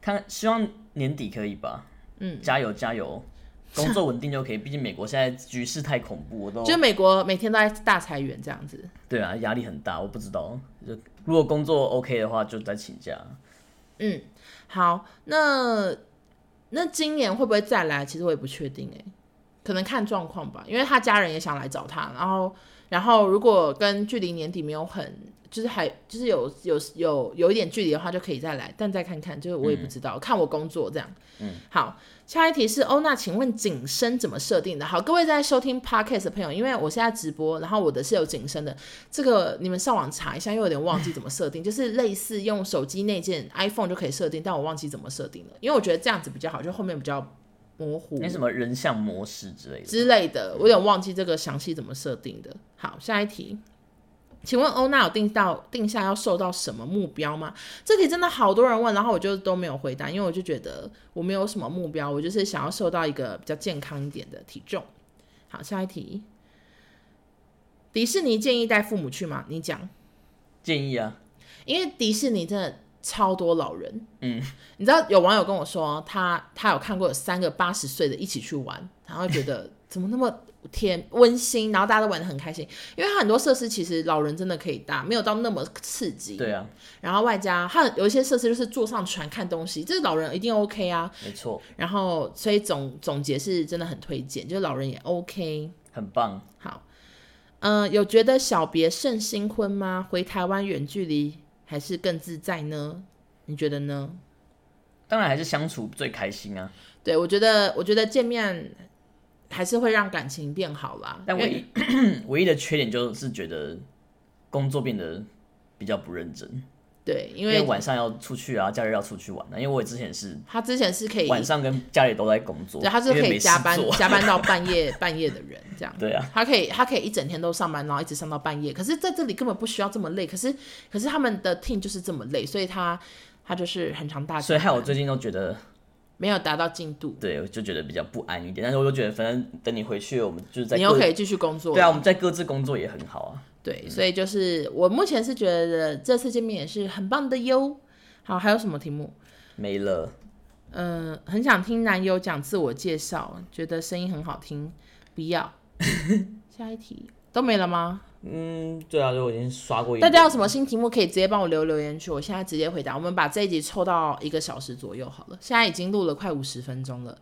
看，希望年底可以吧，嗯，加油加油，[LAUGHS] 工作稳定就可以，毕竟美国现在局势太恐怖，我都，就美国每天都在大裁员这样子，对啊，压力很大，我不知道，就如果工作 OK 的话，就再请假，嗯，好，那那今年会不会再来？其实我也不确定哎，可能看状况吧，因为他家人也想来找他，然后。然后如果跟距离年底没有很，就是还就是有有有有一点距离的话，就可以再来，但再看看，就是我也不知道，嗯、看我工作这样。嗯，好。下一题是欧娜，请问景深怎么设定的？好，各位在收听 podcast 的朋友，因为我现在直播，然后我的是有景深的，这个你们上网查一下，因为有点忘记怎么设定，就是类似用手机内建 iPhone 就可以设定，但我忘记怎么设定了，因为我觉得这样子比较好，就后面比较模糊。那什么人像模式之类的之类的，我有点忘记这个详细怎么设定的。好，下一题。请问欧娜有定到定下要瘦到什么目标吗？这题真的好多人问，然后我就都没有回答，因为我就觉得我没有什么目标，我就是想要瘦到一个比较健康一点的体重。好，下一题，迪士尼建议带父母去吗？你讲。建议啊，因为迪士尼真的超多老人。嗯，你知道有网友跟我说，他他有看过有三个八十岁的一起去玩，然后觉得怎么那么。甜温馨，然后大家都玩的很开心，因为他很多设施其实老人真的可以搭，没有到那么刺激。对啊，然后外加他有一些设施就是坐上船看东西，这老人一定 OK 啊。没错。然后所以总总结是真的很推荐，就是老人也 OK，很棒。好，嗯、呃，有觉得小别胜新婚吗？回台湾远距离还是更自在呢？你觉得呢？当然还是相处最开心啊。对，我觉得我觉得见面。还是会让感情变好啦，但唯一 [COUGHS] 唯一的缺点就是觉得工作变得比较不认真。对，因为，晚上要出去啊，假日要出去玩啊。因为我之前是，他之前是可以晚上跟家里都在工作，对，他是可以加班加班到半夜半夜的人，这样。对啊，他可以他可以一整天都上班，然后一直上到半夜。可是在这里根本不需要这么累，可是可是他们的 team 就是这么累，所以他他就是很常大。所以害我最近都觉得。没有达到进度，对，我就觉得比较不安一点。但是我就觉得，反正等你回去，我们就是在你又可以继续工作。对啊，我们在各自工作也很好啊。对，嗯、所以就是我目前是觉得这次见面也是很棒的哟。好，还有什么题目？没了。嗯、呃，很想听男友讲自我介绍，觉得声音很好听。不要。[LAUGHS] 下一题都没了吗？嗯，对啊，就我已经刷过一。大家有什么新题目可以直接帮我留留言区，我现在直接回答。我们把这一集凑到一个小时左右好了，现在已经录了快五十分钟了。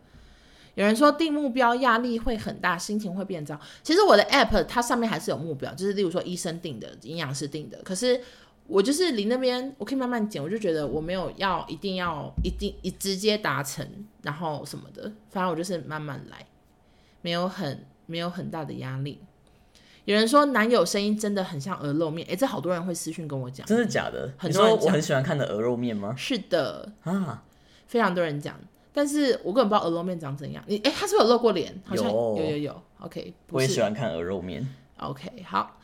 有人说定目标压力会很大，心情会变糟。其实我的 app 它上面还是有目标，就是例如说医生定的、营养师定的。可是我就是离那边我可以慢慢减，我就觉得我没有要一定要一定一直接达成，然后什么的，反正我就是慢慢来，没有很没有很大的压力。有人说男友声音真的很像鹅肉面，哎，这好多人会私讯跟我讲，真的假的？很多我很喜欢看的鹅肉面吗？是的啊，非常多人讲，但是我根本不知道鹅肉面长怎样。你哎，他是不是有露过脸？好像有有有有。OK，我也喜欢看鹅肉面。OK，好。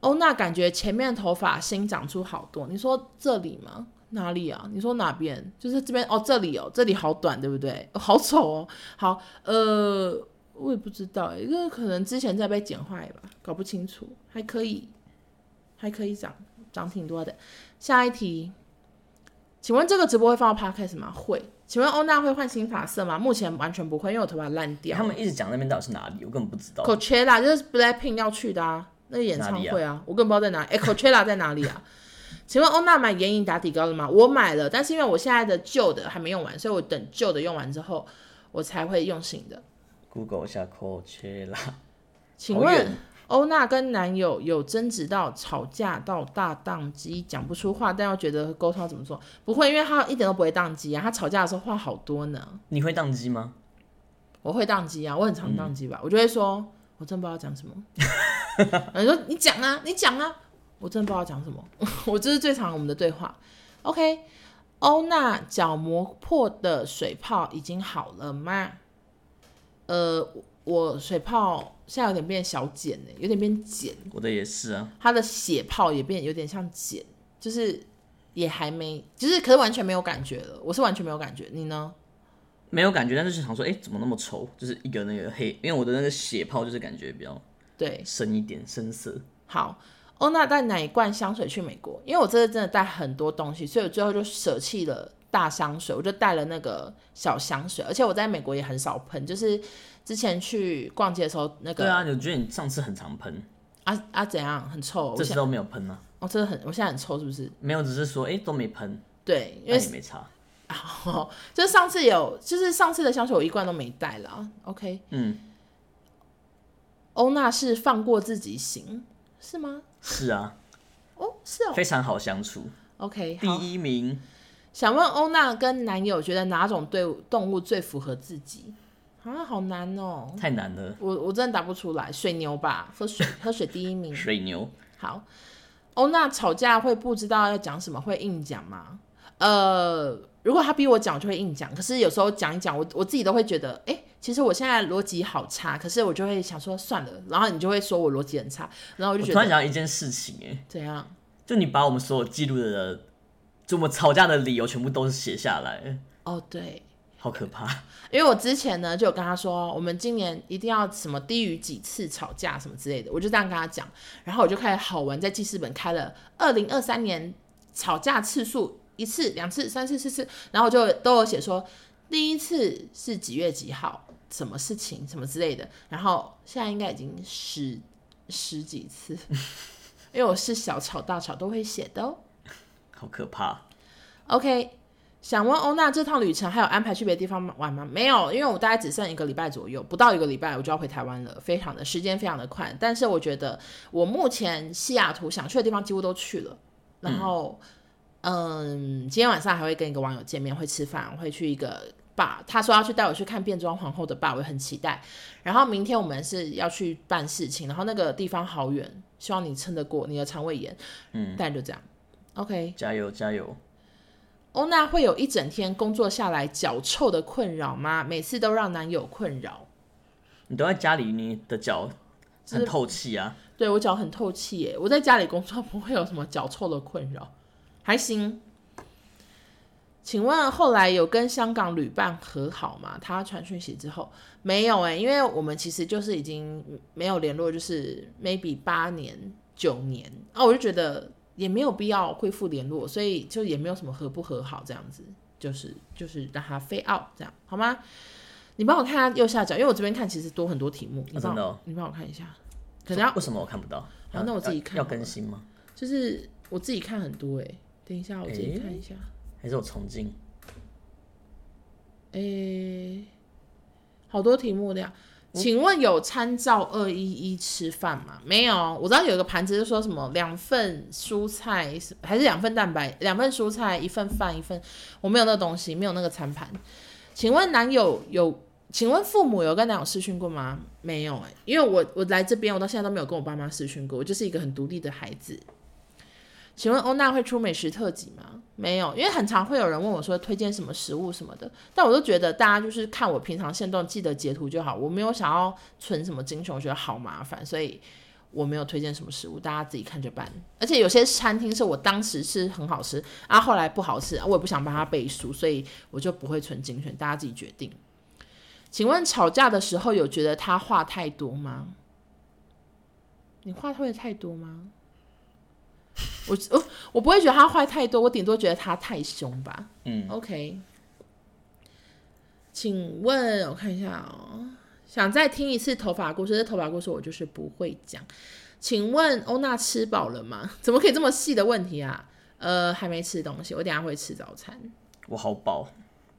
欧娜感觉前面头发新长出好多，你说这里吗？哪里啊？你说哪边？就是这边哦，这里哦，这里好短，对不对？哦、好丑哦。好，呃。我也不知道，因为可能之前在被剪坏吧，搞不清楚。还可以，还可以长，长挺多的。下一题，请问这个直播会放到 Podcast 吗？会。请问欧娜会换新发色吗？目前完全不会，因为我头发烂掉。他们一直讲那边到底是哪里，我根本不知道。Coachella 就是 Blackpink 要去的啊，那个演唱会啊，啊我根本不知道在哪里。哎，Coachella 在哪里啊？请问欧娜买眼影打底膏了吗？我买了，但是因为我现在的旧的还没用完，所以我等旧的用完之后，我才会用新的。Google 一下 Coachella。请问欧娜跟男友有争执到吵架到大宕机，讲不出话，但又觉得沟通怎么做？不会，因为他一点都不会宕机啊。他吵架的时候话好多呢。你会宕机吗？我会宕机啊，我很常宕机吧。嗯、我就会说，我真不知道讲什么。[LAUGHS] 你说你讲啊，你讲啊，我真不知道讲什么。[LAUGHS] 我这是最常我们的对话。OK，欧娜角膜破的水泡已经好了吗？呃，我水泡现在有点变小茧呢，有点变茧。我的也是啊。它的血泡也变有点像茧，就是也还没，就是可是完全没有感觉了。我是完全没有感觉，你呢？没有感觉，但是就想说，哎，怎么那么稠？就是一个那个黑，因为我的那个血泡就是感觉比较对深一点，深色。好，欧娜带哪一罐香水去美国？因为我这次真的带很多东西，所以我最后就舍弃了。大香水，我就带了那个小香水，而且我在美国也很少喷，就是之前去逛街的时候那个。对啊，我觉得你上次很常喷。啊啊，怎样？很臭？这次都没有喷啊。哦，真的很，我现在很臭是不是？没有，只是说，哎、欸，都没喷。对，因为也没擦。[LAUGHS] 哦，就是上次有，就是上次的香水我一罐都没带了。OK。嗯。欧娜是放过自己型。是吗？是啊。哦，是哦，非常好相处。OK，第一名。想问欧娜跟男友觉得哪种对动物最符合自己？啊，好难哦，太难了。我我真的答不出来。水牛吧，喝水喝水第一名。水牛。好，欧娜吵架会不知道要讲什么，会硬讲吗？呃，如果他逼我讲，我就会硬讲。可是有时候讲一讲，我我自己都会觉得，哎、欸，其实我现在逻辑好差。可是我就会想说，算了。然后你就会说我逻辑很差。然后我就觉得，我突然想到一件事情，哎，怎样？[LAUGHS] 就你把我们所有记录的。就我们吵架的理由全部都是写下来。哦，对，好可怕。因为我之前呢就有跟他说，我们今年一定要什么低于几次吵架什么之类的，我就这样跟他讲。然后我就开始好玩，在记事本开了二零二三年吵架次数，一次、两次、三次、四次，然后我就都有写说第一次是几月几号，什么事情什么之类的。然后现在应该已经十十几次，[LAUGHS] 因为我是小吵大吵都会写的哦。好可怕。OK，想问欧娜，这趟旅程还有安排去别的地方玩吗？没有，因为我大概只剩一个礼拜左右，不到一个礼拜我就要回台湾了，非常的时间非常的快。但是我觉得我目前西雅图想去的地方几乎都去了。然后，嗯，嗯，今天晚上还会跟一个网友见面，会吃饭，会去一个 bar。他说要去带我去看变装皇后的 bar，我很期待。然后明天我们是要去办事情，然后那个地方好远，希望你撑得过你的肠胃炎。嗯，但就这样。OK，加油加油！欧娜会有一整天工作下来脚臭的困扰吗？每次都让男友困扰。你都在家里，你的脚很透气啊？对，我脚很透气耶。我在家里工作 [LAUGHS] 不会有什么脚臭的困扰，还行。请问后来有跟香港旅伴和好吗？他传讯息之后没有哎，因为我们其实就是已经没有联络，就是 maybe 八年九年啊，我就觉得。也没有必要恢复联络，所以就也没有什么和不和好这样子，就是就是让他 fade out 这样好吗？你帮我看下右下角，因为我这边看其实多很多题目，你帮我、哦、你帮我看一下，可能要为什么我看不到？好，那我自己看要更新吗？就是我自己看很多哎、欸，等一下我自己看一下，欸、还是我重进？哎、欸，好多题目的呀。请问有参照二一一吃饭吗？没有，我知道有一个盘子是说什么两份蔬菜还是两份蛋白，两份蔬菜一份饭一份，我没有那个东西，没有那个餐盘。请问男友有？请问父母有跟男友视讯过吗？没有哎、因为我我来这边我到现在都没有跟我爸妈视讯过，我就是一个很独立的孩子。请问欧娜会出美食特辑吗？没有，因为很常会有人问我说推荐什么食物什么的，但我都觉得大家就是看我平常限动，记得截图就好。我没有想要存什么精选，我觉得好麻烦，所以我没有推荐什么食物，大家自己看着办。而且有些餐厅是我当时吃很好吃啊，后来不好吃，我也不想帮他背书，所以我就不会存精选，大家自己决定。请问吵架的时候有觉得他话太多吗？你话会太多吗？我我我不会觉得他坏太多，我顶多觉得他太凶吧。嗯，OK。请问，我看一下哦，想再听一次头发故事。这头发故事我就是不会讲。请问欧娜吃饱了吗？[LAUGHS] 怎么可以这么细的问题啊？呃，还没吃东西，我等下会吃早餐。我好饱。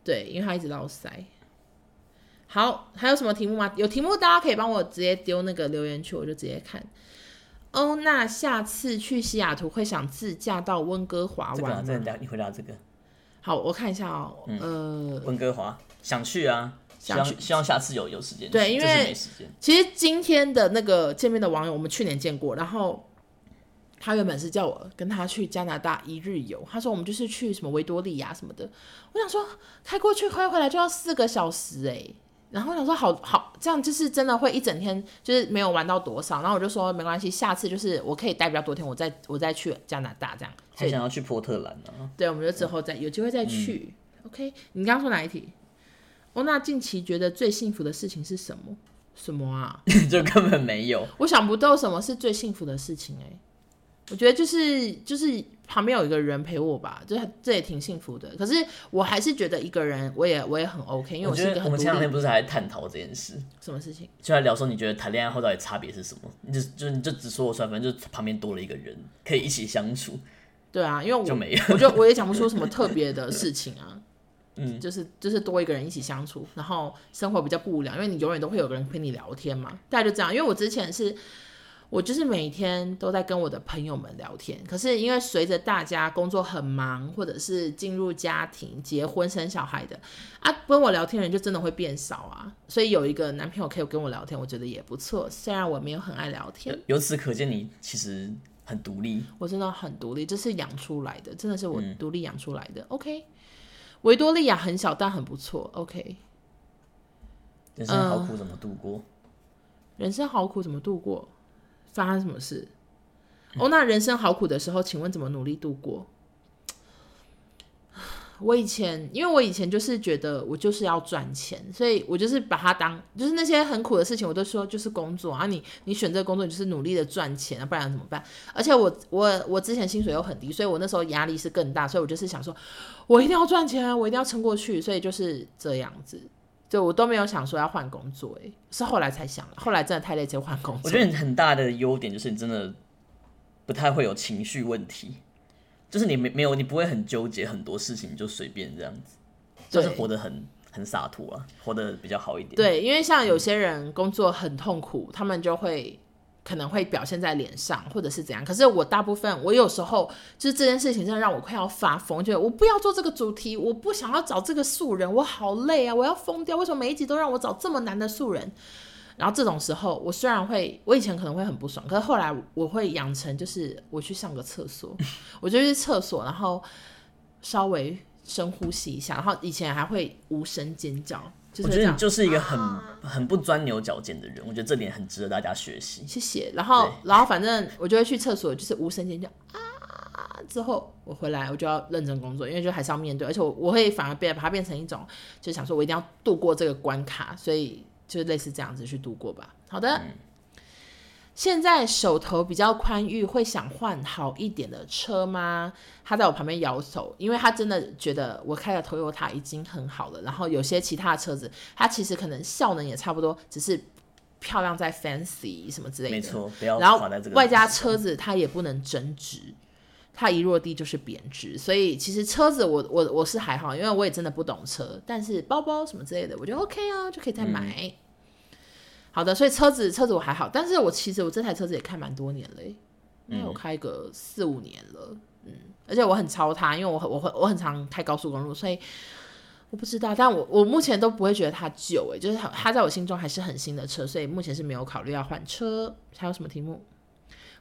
对，因为他一直落塞。好，还有什么题目吗？有题目大家可以帮我直接丢那个留言区，我就直接看。欧娜下次去西雅图会想自驾到温哥华玩吗？这个，你回答这个。好，我看一下哦。嗯、呃，温哥华想去啊，想去，希望下次有有时间。对，因为其实今天的那个见面的网友，我们去年见过，然后他原本是叫我跟他去加拿大一日游，他说我们就是去什么维多利亚什么的。我想说开过去开回来就要四个小时哎、欸。然后我想说好好，这样就是真的会一整天就是没有玩到多少。然后我就说没关系，下次就是我可以待比较多天，我再我再去加拿大这样。还想要去波特兰呢？对，我们就之后再有机会再去。嗯、OK，你刚刚说哪一题？欧娜近期觉得最幸福的事情是什么？什么啊？[LAUGHS] 就根本没有。我想不到什么是最幸福的事情哎、欸。我觉得就是就是旁边有一个人陪我吧，就这也挺幸福的。可是我还是觉得一个人我也我也很 OK，因为我是一个很。我们前两天不是还在探讨这件事？什么事情？就在聊说你觉得谈恋爱后到底差别是什么？你就就你就只说我算，反正就旁边多了一个人可以一起相处。对啊，因为我就没有，我就我也讲不出什么特别的事情啊。[LAUGHS] 嗯，就是就是多一个人一起相处，然后生活比较不无聊，因为你永远都会有个人陪你聊天嘛。大概就这样，因为我之前是。我就是每天都在跟我的朋友们聊天，可是因为随着大家工作很忙，或者是进入家庭、结婚、生小孩的啊，跟我聊天人就真的会变少啊。所以有一个男朋友可以跟我聊天，我觉得也不错。虽然我没有很爱聊天，由此可见你其实很独立。我真的很独立，这是养出来的，真的是我独立养出来的。嗯、OK，维多利亚很小，但很不错。OK，人生好苦怎么度过？呃、人生好苦怎么度过？发生什么事？哦，那人生好苦的时候，请问怎么努力度过？[SIGHS] 我以前，因为我以前就是觉得我就是要赚钱，所以我就是把它当，就是那些很苦的事情，我都说就是工作啊。你你选这个工作，你就是努力的赚钱啊，不然怎么办？而且我我我之前薪水又很低，所以我那时候压力是更大，所以我就是想说，我一定要赚钱啊，我一定要撑过去，所以就是这样子。就我都没有想说要换工作，哎，是后来才想了。后来真的太累，就换工作。我觉得你很大的优点就是你真的不太会有情绪问题，就是你没没有你不会很纠结很多事情，就随便这样子，就是活得很很洒脱啊，活得比较好一点。对，因为像有些人工作很痛苦，他们就会。可能会表现在脸上，或者是怎样。可是我大部分，我有时候就是这件事情真的让我快要发疯，就我不要做这个主题，我不想要找这个素人，我好累啊，我要疯掉。为什么每一集都让我找这么难的素人？然后这种时候，我虽然会，我以前可能会很不爽，可是后来我会养成，就是我去上个厕所，[LAUGHS] 我就去厕所，然后稍微深呼吸一下，然后以前还会无声尖叫。就是、我觉得你就是一个很很不钻牛角尖的人，我觉得这点很值得大家学习。谢谢。然后，然后反正我就会去厕所，就是无声尖叫啊。之后我回来，我就要认真工作，因为就还是要面对，而且我我会反而变把它变成一种，就想说我一定要度过这个关卡，所以就类似这样子去度过吧。好的。嗯现在手头比较宽裕，会想换好一点的车吗？他在我旁边摇手，因为他真的觉得我开的 Toyota 已经很好了。然后有些其他的车子，它其实可能效能也差不多，只是漂亮在 fancy 什么之类的。没错，不要。然后外加车子它也不能增值，它一落地就是贬值。所以其实车子我我我是还好，因为我也真的不懂车。但是包包什么之类的，我觉得 OK 啊，就可以再买。嗯好的，所以车子车子我还好，但是我其实我这台车子也开蛮多年了，因为我开个四五年了，嗯，而且我很超它，因为我我会我很常开高速公路，所以我不知道，但我我目前都不会觉得它旧，诶，就是它它在我心中还是很新的车，所以目前是没有考虑要换车。还有什么题目？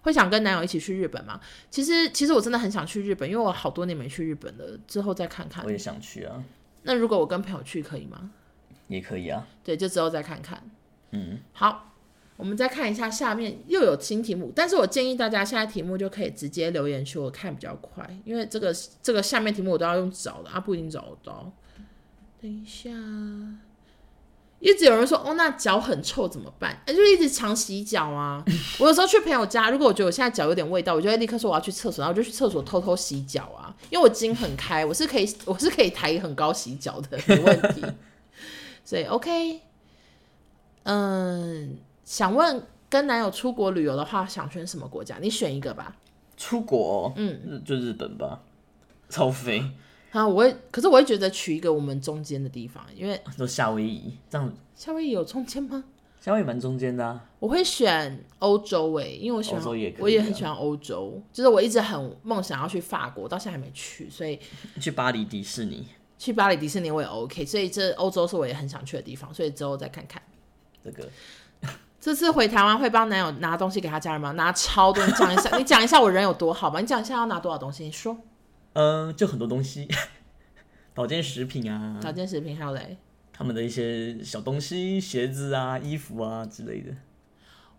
会想跟男友一起去日本吗？其实其实我真的很想去日本，因为我好多年没去日本了，之后再看看。我也想去啊。那如果我跟朋友去可以吗？也可以啊。对，就之后再看看。嗯，好，我们再看一下下面又有新题目，但是我建议大家现在题目就可以直接留言区，我看比较快，因为这个这个下面题目我都要用找的啊，不一定找得到。等一下，一直有人说哦，那脚很臭怎么办？就一直常洗脚啊。[LAUGHS] 我有时候去朋友家，如果我觉得我现在脚有点味道，我就会立刻说我要去厕所，然后我就去厕所偷偷洗脚啊，因为我筋很开，我是可以我是可以抬很高洗脚的，没问题。[LAUGHS] 所以 OK。嗯，想问跟男友出国旅游的话，想选什么国家？你选一个吧。出国，嗯，就日本吧，[LAUGHS] 超飞。啊，我会，可是我会觉得取一个我们中间的地方，因为都夏威夷这样。夏威夷有中间吗？夏威夷蛮中间的啊。我会选欧洲诶，因为我喜欢，也啊、我也很喜欢欧洲，就是我一直很梦想要去法国，到现在还没去，所以去巴黎迪士尼，去巴黎迪士尼我也 OK，所以这欧洲是我也很想去的地方，所以之后再看看。这个这次回台湾会帮男友拿东西给他家人吗？拿超多，你讲一下，[LAUGHS] 你讲一下我人有多好吧？你讲一下要拿多少东西？你说。嗯、呃，就很多东西，[LAUGHS] 保健食品啊，保健食品还有嘞，他们的一些小东西，鞋子啊、衣服啊之类的。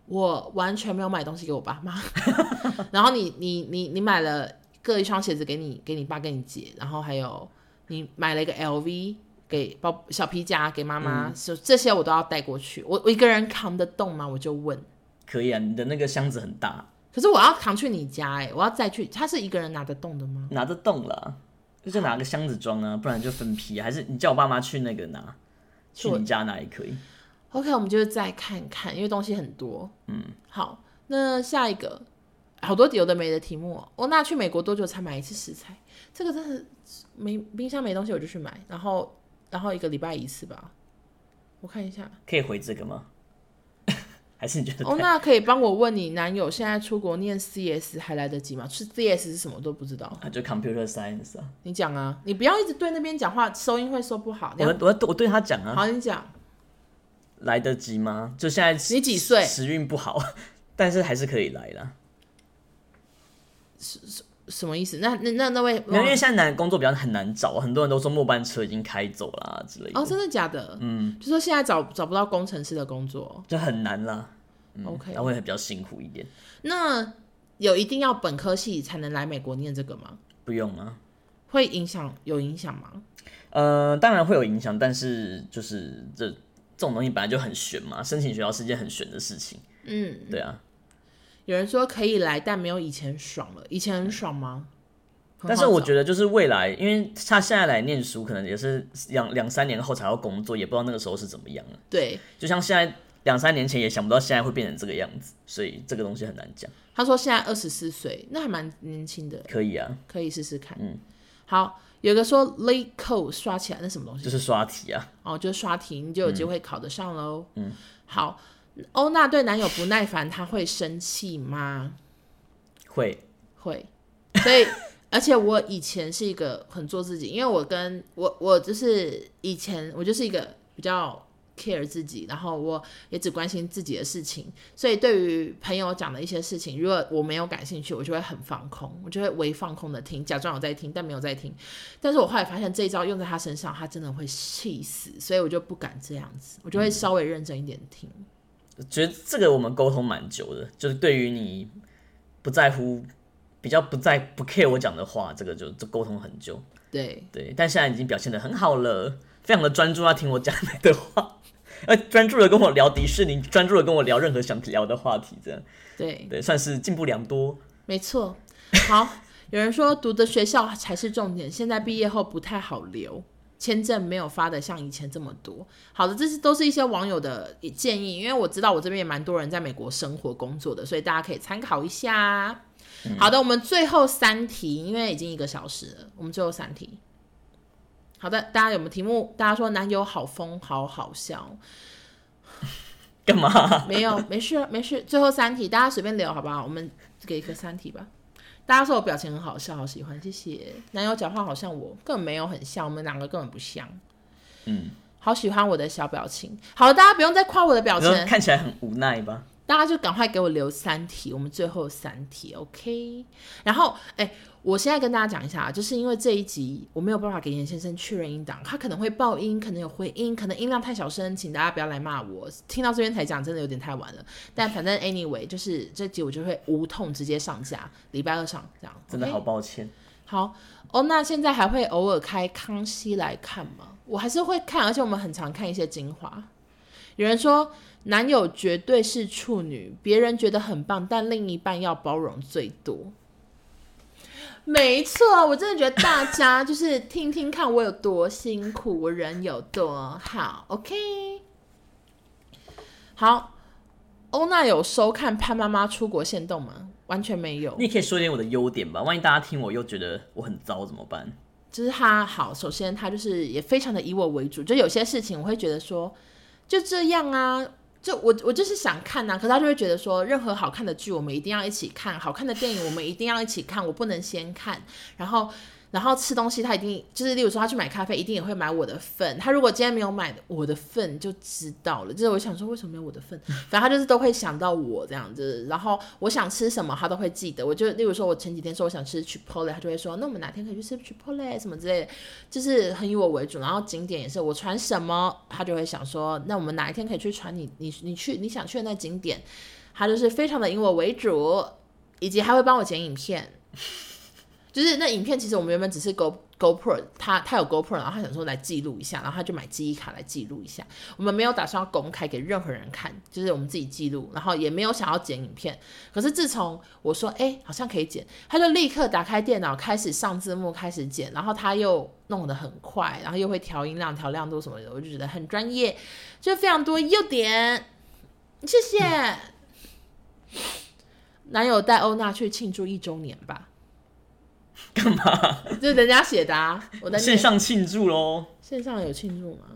我完全没有买东西给我爸妈，[LAUGHS] 然后你你你你买了各一双鞋子给你给你爸跟你姐，然后还有你买了一个 LV。给包小皮夹给妈妈，就、嗯、这些我都要带过去。我我一个人扛得动吗？我就问。可以啊，你的那个箱子很大。可是我要扛去你家哎、欸，我要再去。他是一个人拿得动的吗？拿得动了，就拿个箱子装啊，不然就分批。还是你叫我爸妈去那个拿，去你家拿也可以。OK，我们就再看看，因为东西很多。嗯，好，那下一个好多有的没的题目、喔。我那去美国多久才买一次食材？这个真的没冰箱没东西我就去买，然后。然后一个礼拜一次吧，我看一下，可以回这个吗？[LAUGHS] 还是你觉得？哦，那可以帮我问你男友现在出国念 CS 还来得及吗？是 CS 是什么都不知道。啊，就 Computer Science 啊。你讲啊，你不要一直对那边讲话，收音会收不好。我我我对他讲啊。好，你讲。来得及吗？就现在你几岁？时运不好，[LAUGHS] 但是还是可以来的。是什什么意思？那那那那位，因为现在男工作比较很难找，很多人都说末班车已经开走了之类的。哦，真的假的？嗯，就说现在找找不到工程师的工作，就很难了。嗯、OK，然后会比较辛苦一点。那有一定要本科系才能来美国念这个吗？不用啊。会影响有影响吗？呃，当然会有影响，但是就是这这种东西本来就很悬嘛，申请学校是件很悬的事情。嗯，对啊。有人说可以来，但没有以前爽了。以前很爽吗？但是我觉得就是未来，因为他现在来念书，可能也是两两三年后才要工作，也不知道那个时候是怎么样了。对，就像现在两三年前也想不到现在会变成这个样子，所以这个东西很难讲。他说现在二十四岁，那还蛮年轻的。可以啊，可以试试看。嗯，好，有个说 LeetCode 刷起来，那什么东西？就是刷题啊。哦，就是刷题，你就有机会考得上喽。嗯，好。欧娜对男友不耐烦，他会生气吗？会，会。所以，而且我以前是一个很做自己，因为我跟我我就是以前我就是一个比较 care 自己，然后我也只关心自己的事情。所以，对于朋友讲的一些事情，如果我没有感兴趣，我就会很放空，我就会微放空的听，假装有在听，但没有在听。但是我后来发现这一招用在他身上，他真的会气死，所以我就不敢这样子，我就会稍微认真一点听。嗯觉得这个我们沟通蛮久的，就是对于你不在乎、比较不在不 care 我讲的话，这个就就沟通很久。对对，但现在已经表现的很好了，非常的专注要听我讲的话，[LAUGHS] 呃，专注的跟我聊迪士尼，专注的跟我聊任何想聊的话题，这样。对对，算是进步良多。没错。好，有人说读的学校才是重点，现在毕业后不太好留。签证没有发的像以前这么多。好的，这是都是一些网友的建议，因为我知道我这边也蛮多人在美国生活工作的，所以大家可以参考一下。嗯。好的，我们最后三题，因为已经一个小时了，我们最后三题。好的，大家有没有题目？大家说男友好疯，好好笑，[LAUGHS] 干嘛？没有，没事，没事。最后三题，大家随便聊好不好？我们给一个三题吧。大家说我表情很好笑，好喜欢，谢谢。男友讲话好像我，根本没有很像，我们两个根本不像。嗯，好喜欢我的小表情。好了，大家不用再夸我的表情，看起来很无奈吧？大家就赶快给我留三题，我们最后三题，OK？然后，哎、欸。我现在跟大家讲一下，就是因为这一集我没有办法给严先生确认音档，他可能会爆音，可能有回音，可能音量太小声，请大家不要来骂我。听到这边才讲，真的有点太晚了。但反正 anyway，就是这集我就会无痛直接上架，礼拜二上这样。真的好抱歉。好哦，那现在还会偶尔开康熙来看吗？我还是会看，而且我们很常看一些精华。有人说男友绝对是处女，别人觉得很棒，但另一半要包容最多。没错，我真的觉得大家就是听听看我有多辛苦，我人有多好。OK，好，欧娜有收看潘妈妈出国行动吗？完全没有。你可以说一点我的优点吧，万一大家听我又觉得我很糟怎么办？就是他好，首先他就是也非常的以我为主，就有些事情我会觉得说就这样啊。就我我就是想看呐、可是他就会觉得说，任何好看的剧我们一定要一起看，好看的电影我们一定要一起看，我不能先看，然后。然后吃东西，他一定就是，例如说他去买咖啡，一定也会买我的份。他如果今天没有买我的份，就知道了。就是我想说，为什么没有我的份？[LAUGHS] 反正他就是都会想到我这样子。然后我想吃什么，他都会记得。我就例如说，我前几天说我想吃 Chipotle，他就会说，那我们哪天可以去吃 Chipotle 什么之类的，就是很以我为主。然后景点也是，我传什么，他就会想说，那我们哪一天可以去传你你你去你想去的那景点。他就是非常的以我为主，以及还会帮我剪影片。就是那影片，其实我们原本只是 Go GoPro，他他有 GoPro，然后他想说来记录一下，然后他就买记忆卡来记录一下。我们没有打算要公开给任何人看，就是我们自己记录，然后也没有想要剪影片。可是自从我说哎，好像可以剪，他就立刻打开电脑开始上字幕，开始剪，然后他又弄得很快，然后又会调音量、调亮度什么的，我就觉得很专业，就非常多优点。谢谢。嗯、[LAUGHS] 男友带欧娜去庆祝一周年吧。[LAUGHS] 干嘛？就是人家写的啊！我在线上庆祝喽。线上有庆祝吗？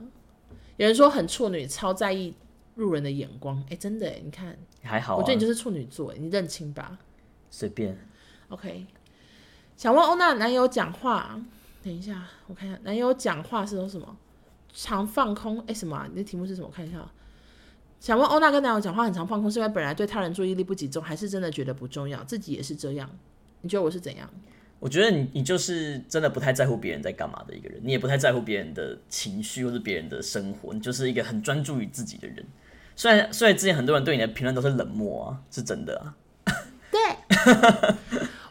有人说很处女，超在意路人的眼光。哎、欸，真的哎，你看还好、啊，我觉得你就是处女座，你认清吧。随便。OK，想问欧娜男友讲话，等一下我看一下，男友讲话是说什么？常放空？哎、欸，什么、啊？你的题目是什么？我看一下。想问欧娜跟男友讲话很常放空，是因为本来对他人注意力不集中，还是真的觉得不重要？自己也是这样？你觉得我是怎样？我觉得你你就是真的不太在乎别人在干嘛的一个人，你也不太在乎别人的情绪或是别人的生活，你就是一个很专注于自己的人。虽然虽然之前很多人对你的评论都是冷漠啊，是真的啊。对，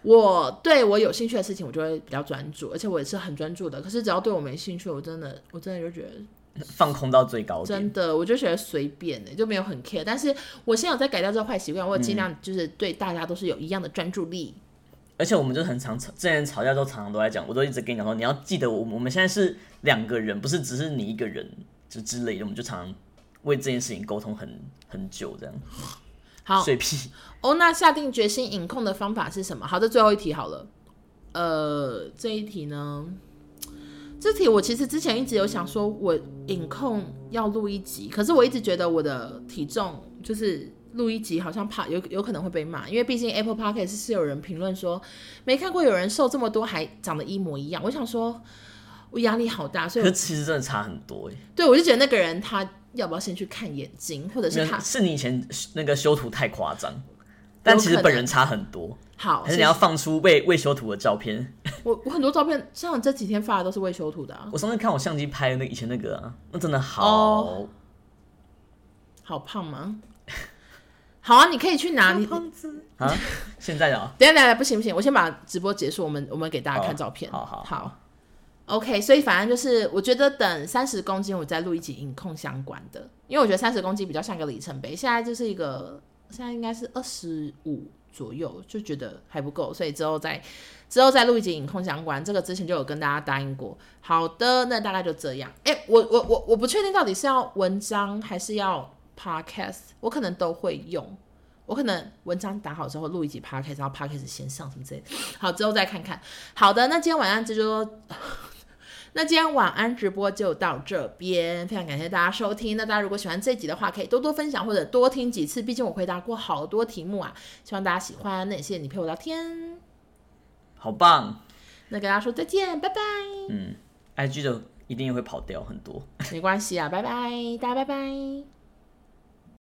我对我有兴趣的事情，我就会比较专注，而且我也是很专注的。可是只要对我没兴趣，我真的我真的就觉得放空到最高。真的，我就觉得随便的，就没有很 care。但是我现在有在改掉这个坏习惯，我尽量就是对大家都是有一样的专注力。而且我们就很常吵，之前吵架都常常都在讲，我都一直跟你讲说，你要记得我们我们现在是两个人，不是只是你一个人，就之类的，我们就常常为这件事情沟通很很久这样。好，水屁。哦。那下定决心饮控的方法是什么？好，这最后一题好了。呃，这一题呢，这题我其实之前一直有想说，我饮控要录一集，可是我一直觉得我的体重就是。录一集好像怕有有可能会被骂，因为毕竟 Apple Podcast 是有人评论说没看过有人瘦这么多还长得一模一样。我想说，我压力好大，所以可是其实真的差很多哎。对，我就觉得那个人他要不要先去看眼睛，或者是他是你以前那个修图太夸张，但其实本人差很多。好，还是你要放出未未修图的照片？我我很多照片，像我这几天发的都是未修图的啊。我上次看我相机拍的那以前那个啊，那真的好、oh, 好胖吗？好啊，你可以去拿你啊！现在啊，[LAUGHS] 等下等下，不行不行，我先把直播结束，我们我们给大家看照片。好好好，OK。所以反正就是，我觉得等三十公斤，我再录一集影控相关的，因为我觉得三十公斤比较像个里程碑。现在就是一个，现在应该是二十五左右，就觉得还不够，所以之后再之后再录一集影控相关。这个之前就有跟大家答应过。好的，那大概就这样。哎、欸，我我我我不确定到底是要文章还是要。Podcast 我可能都会用，我可能文章打好之后录一集 Podcast，然后 Podcast 先上什么之类的，好之后再看看。好的，那今天晚上就说，[LAUGHS] 那今天晚安直播就到这边，非常感谢大家收听。那大家如果喜欢这集的话，可以多多分享或者多听几次，毕竟我回答过好多题目啊，希望大家喜欢。那也谢谢你陪我聊天，好棒。那跟大家说再见，拜拜。嗯，IG 的一定会跑掉很多，没关系啊，拜拜，大家拜拜。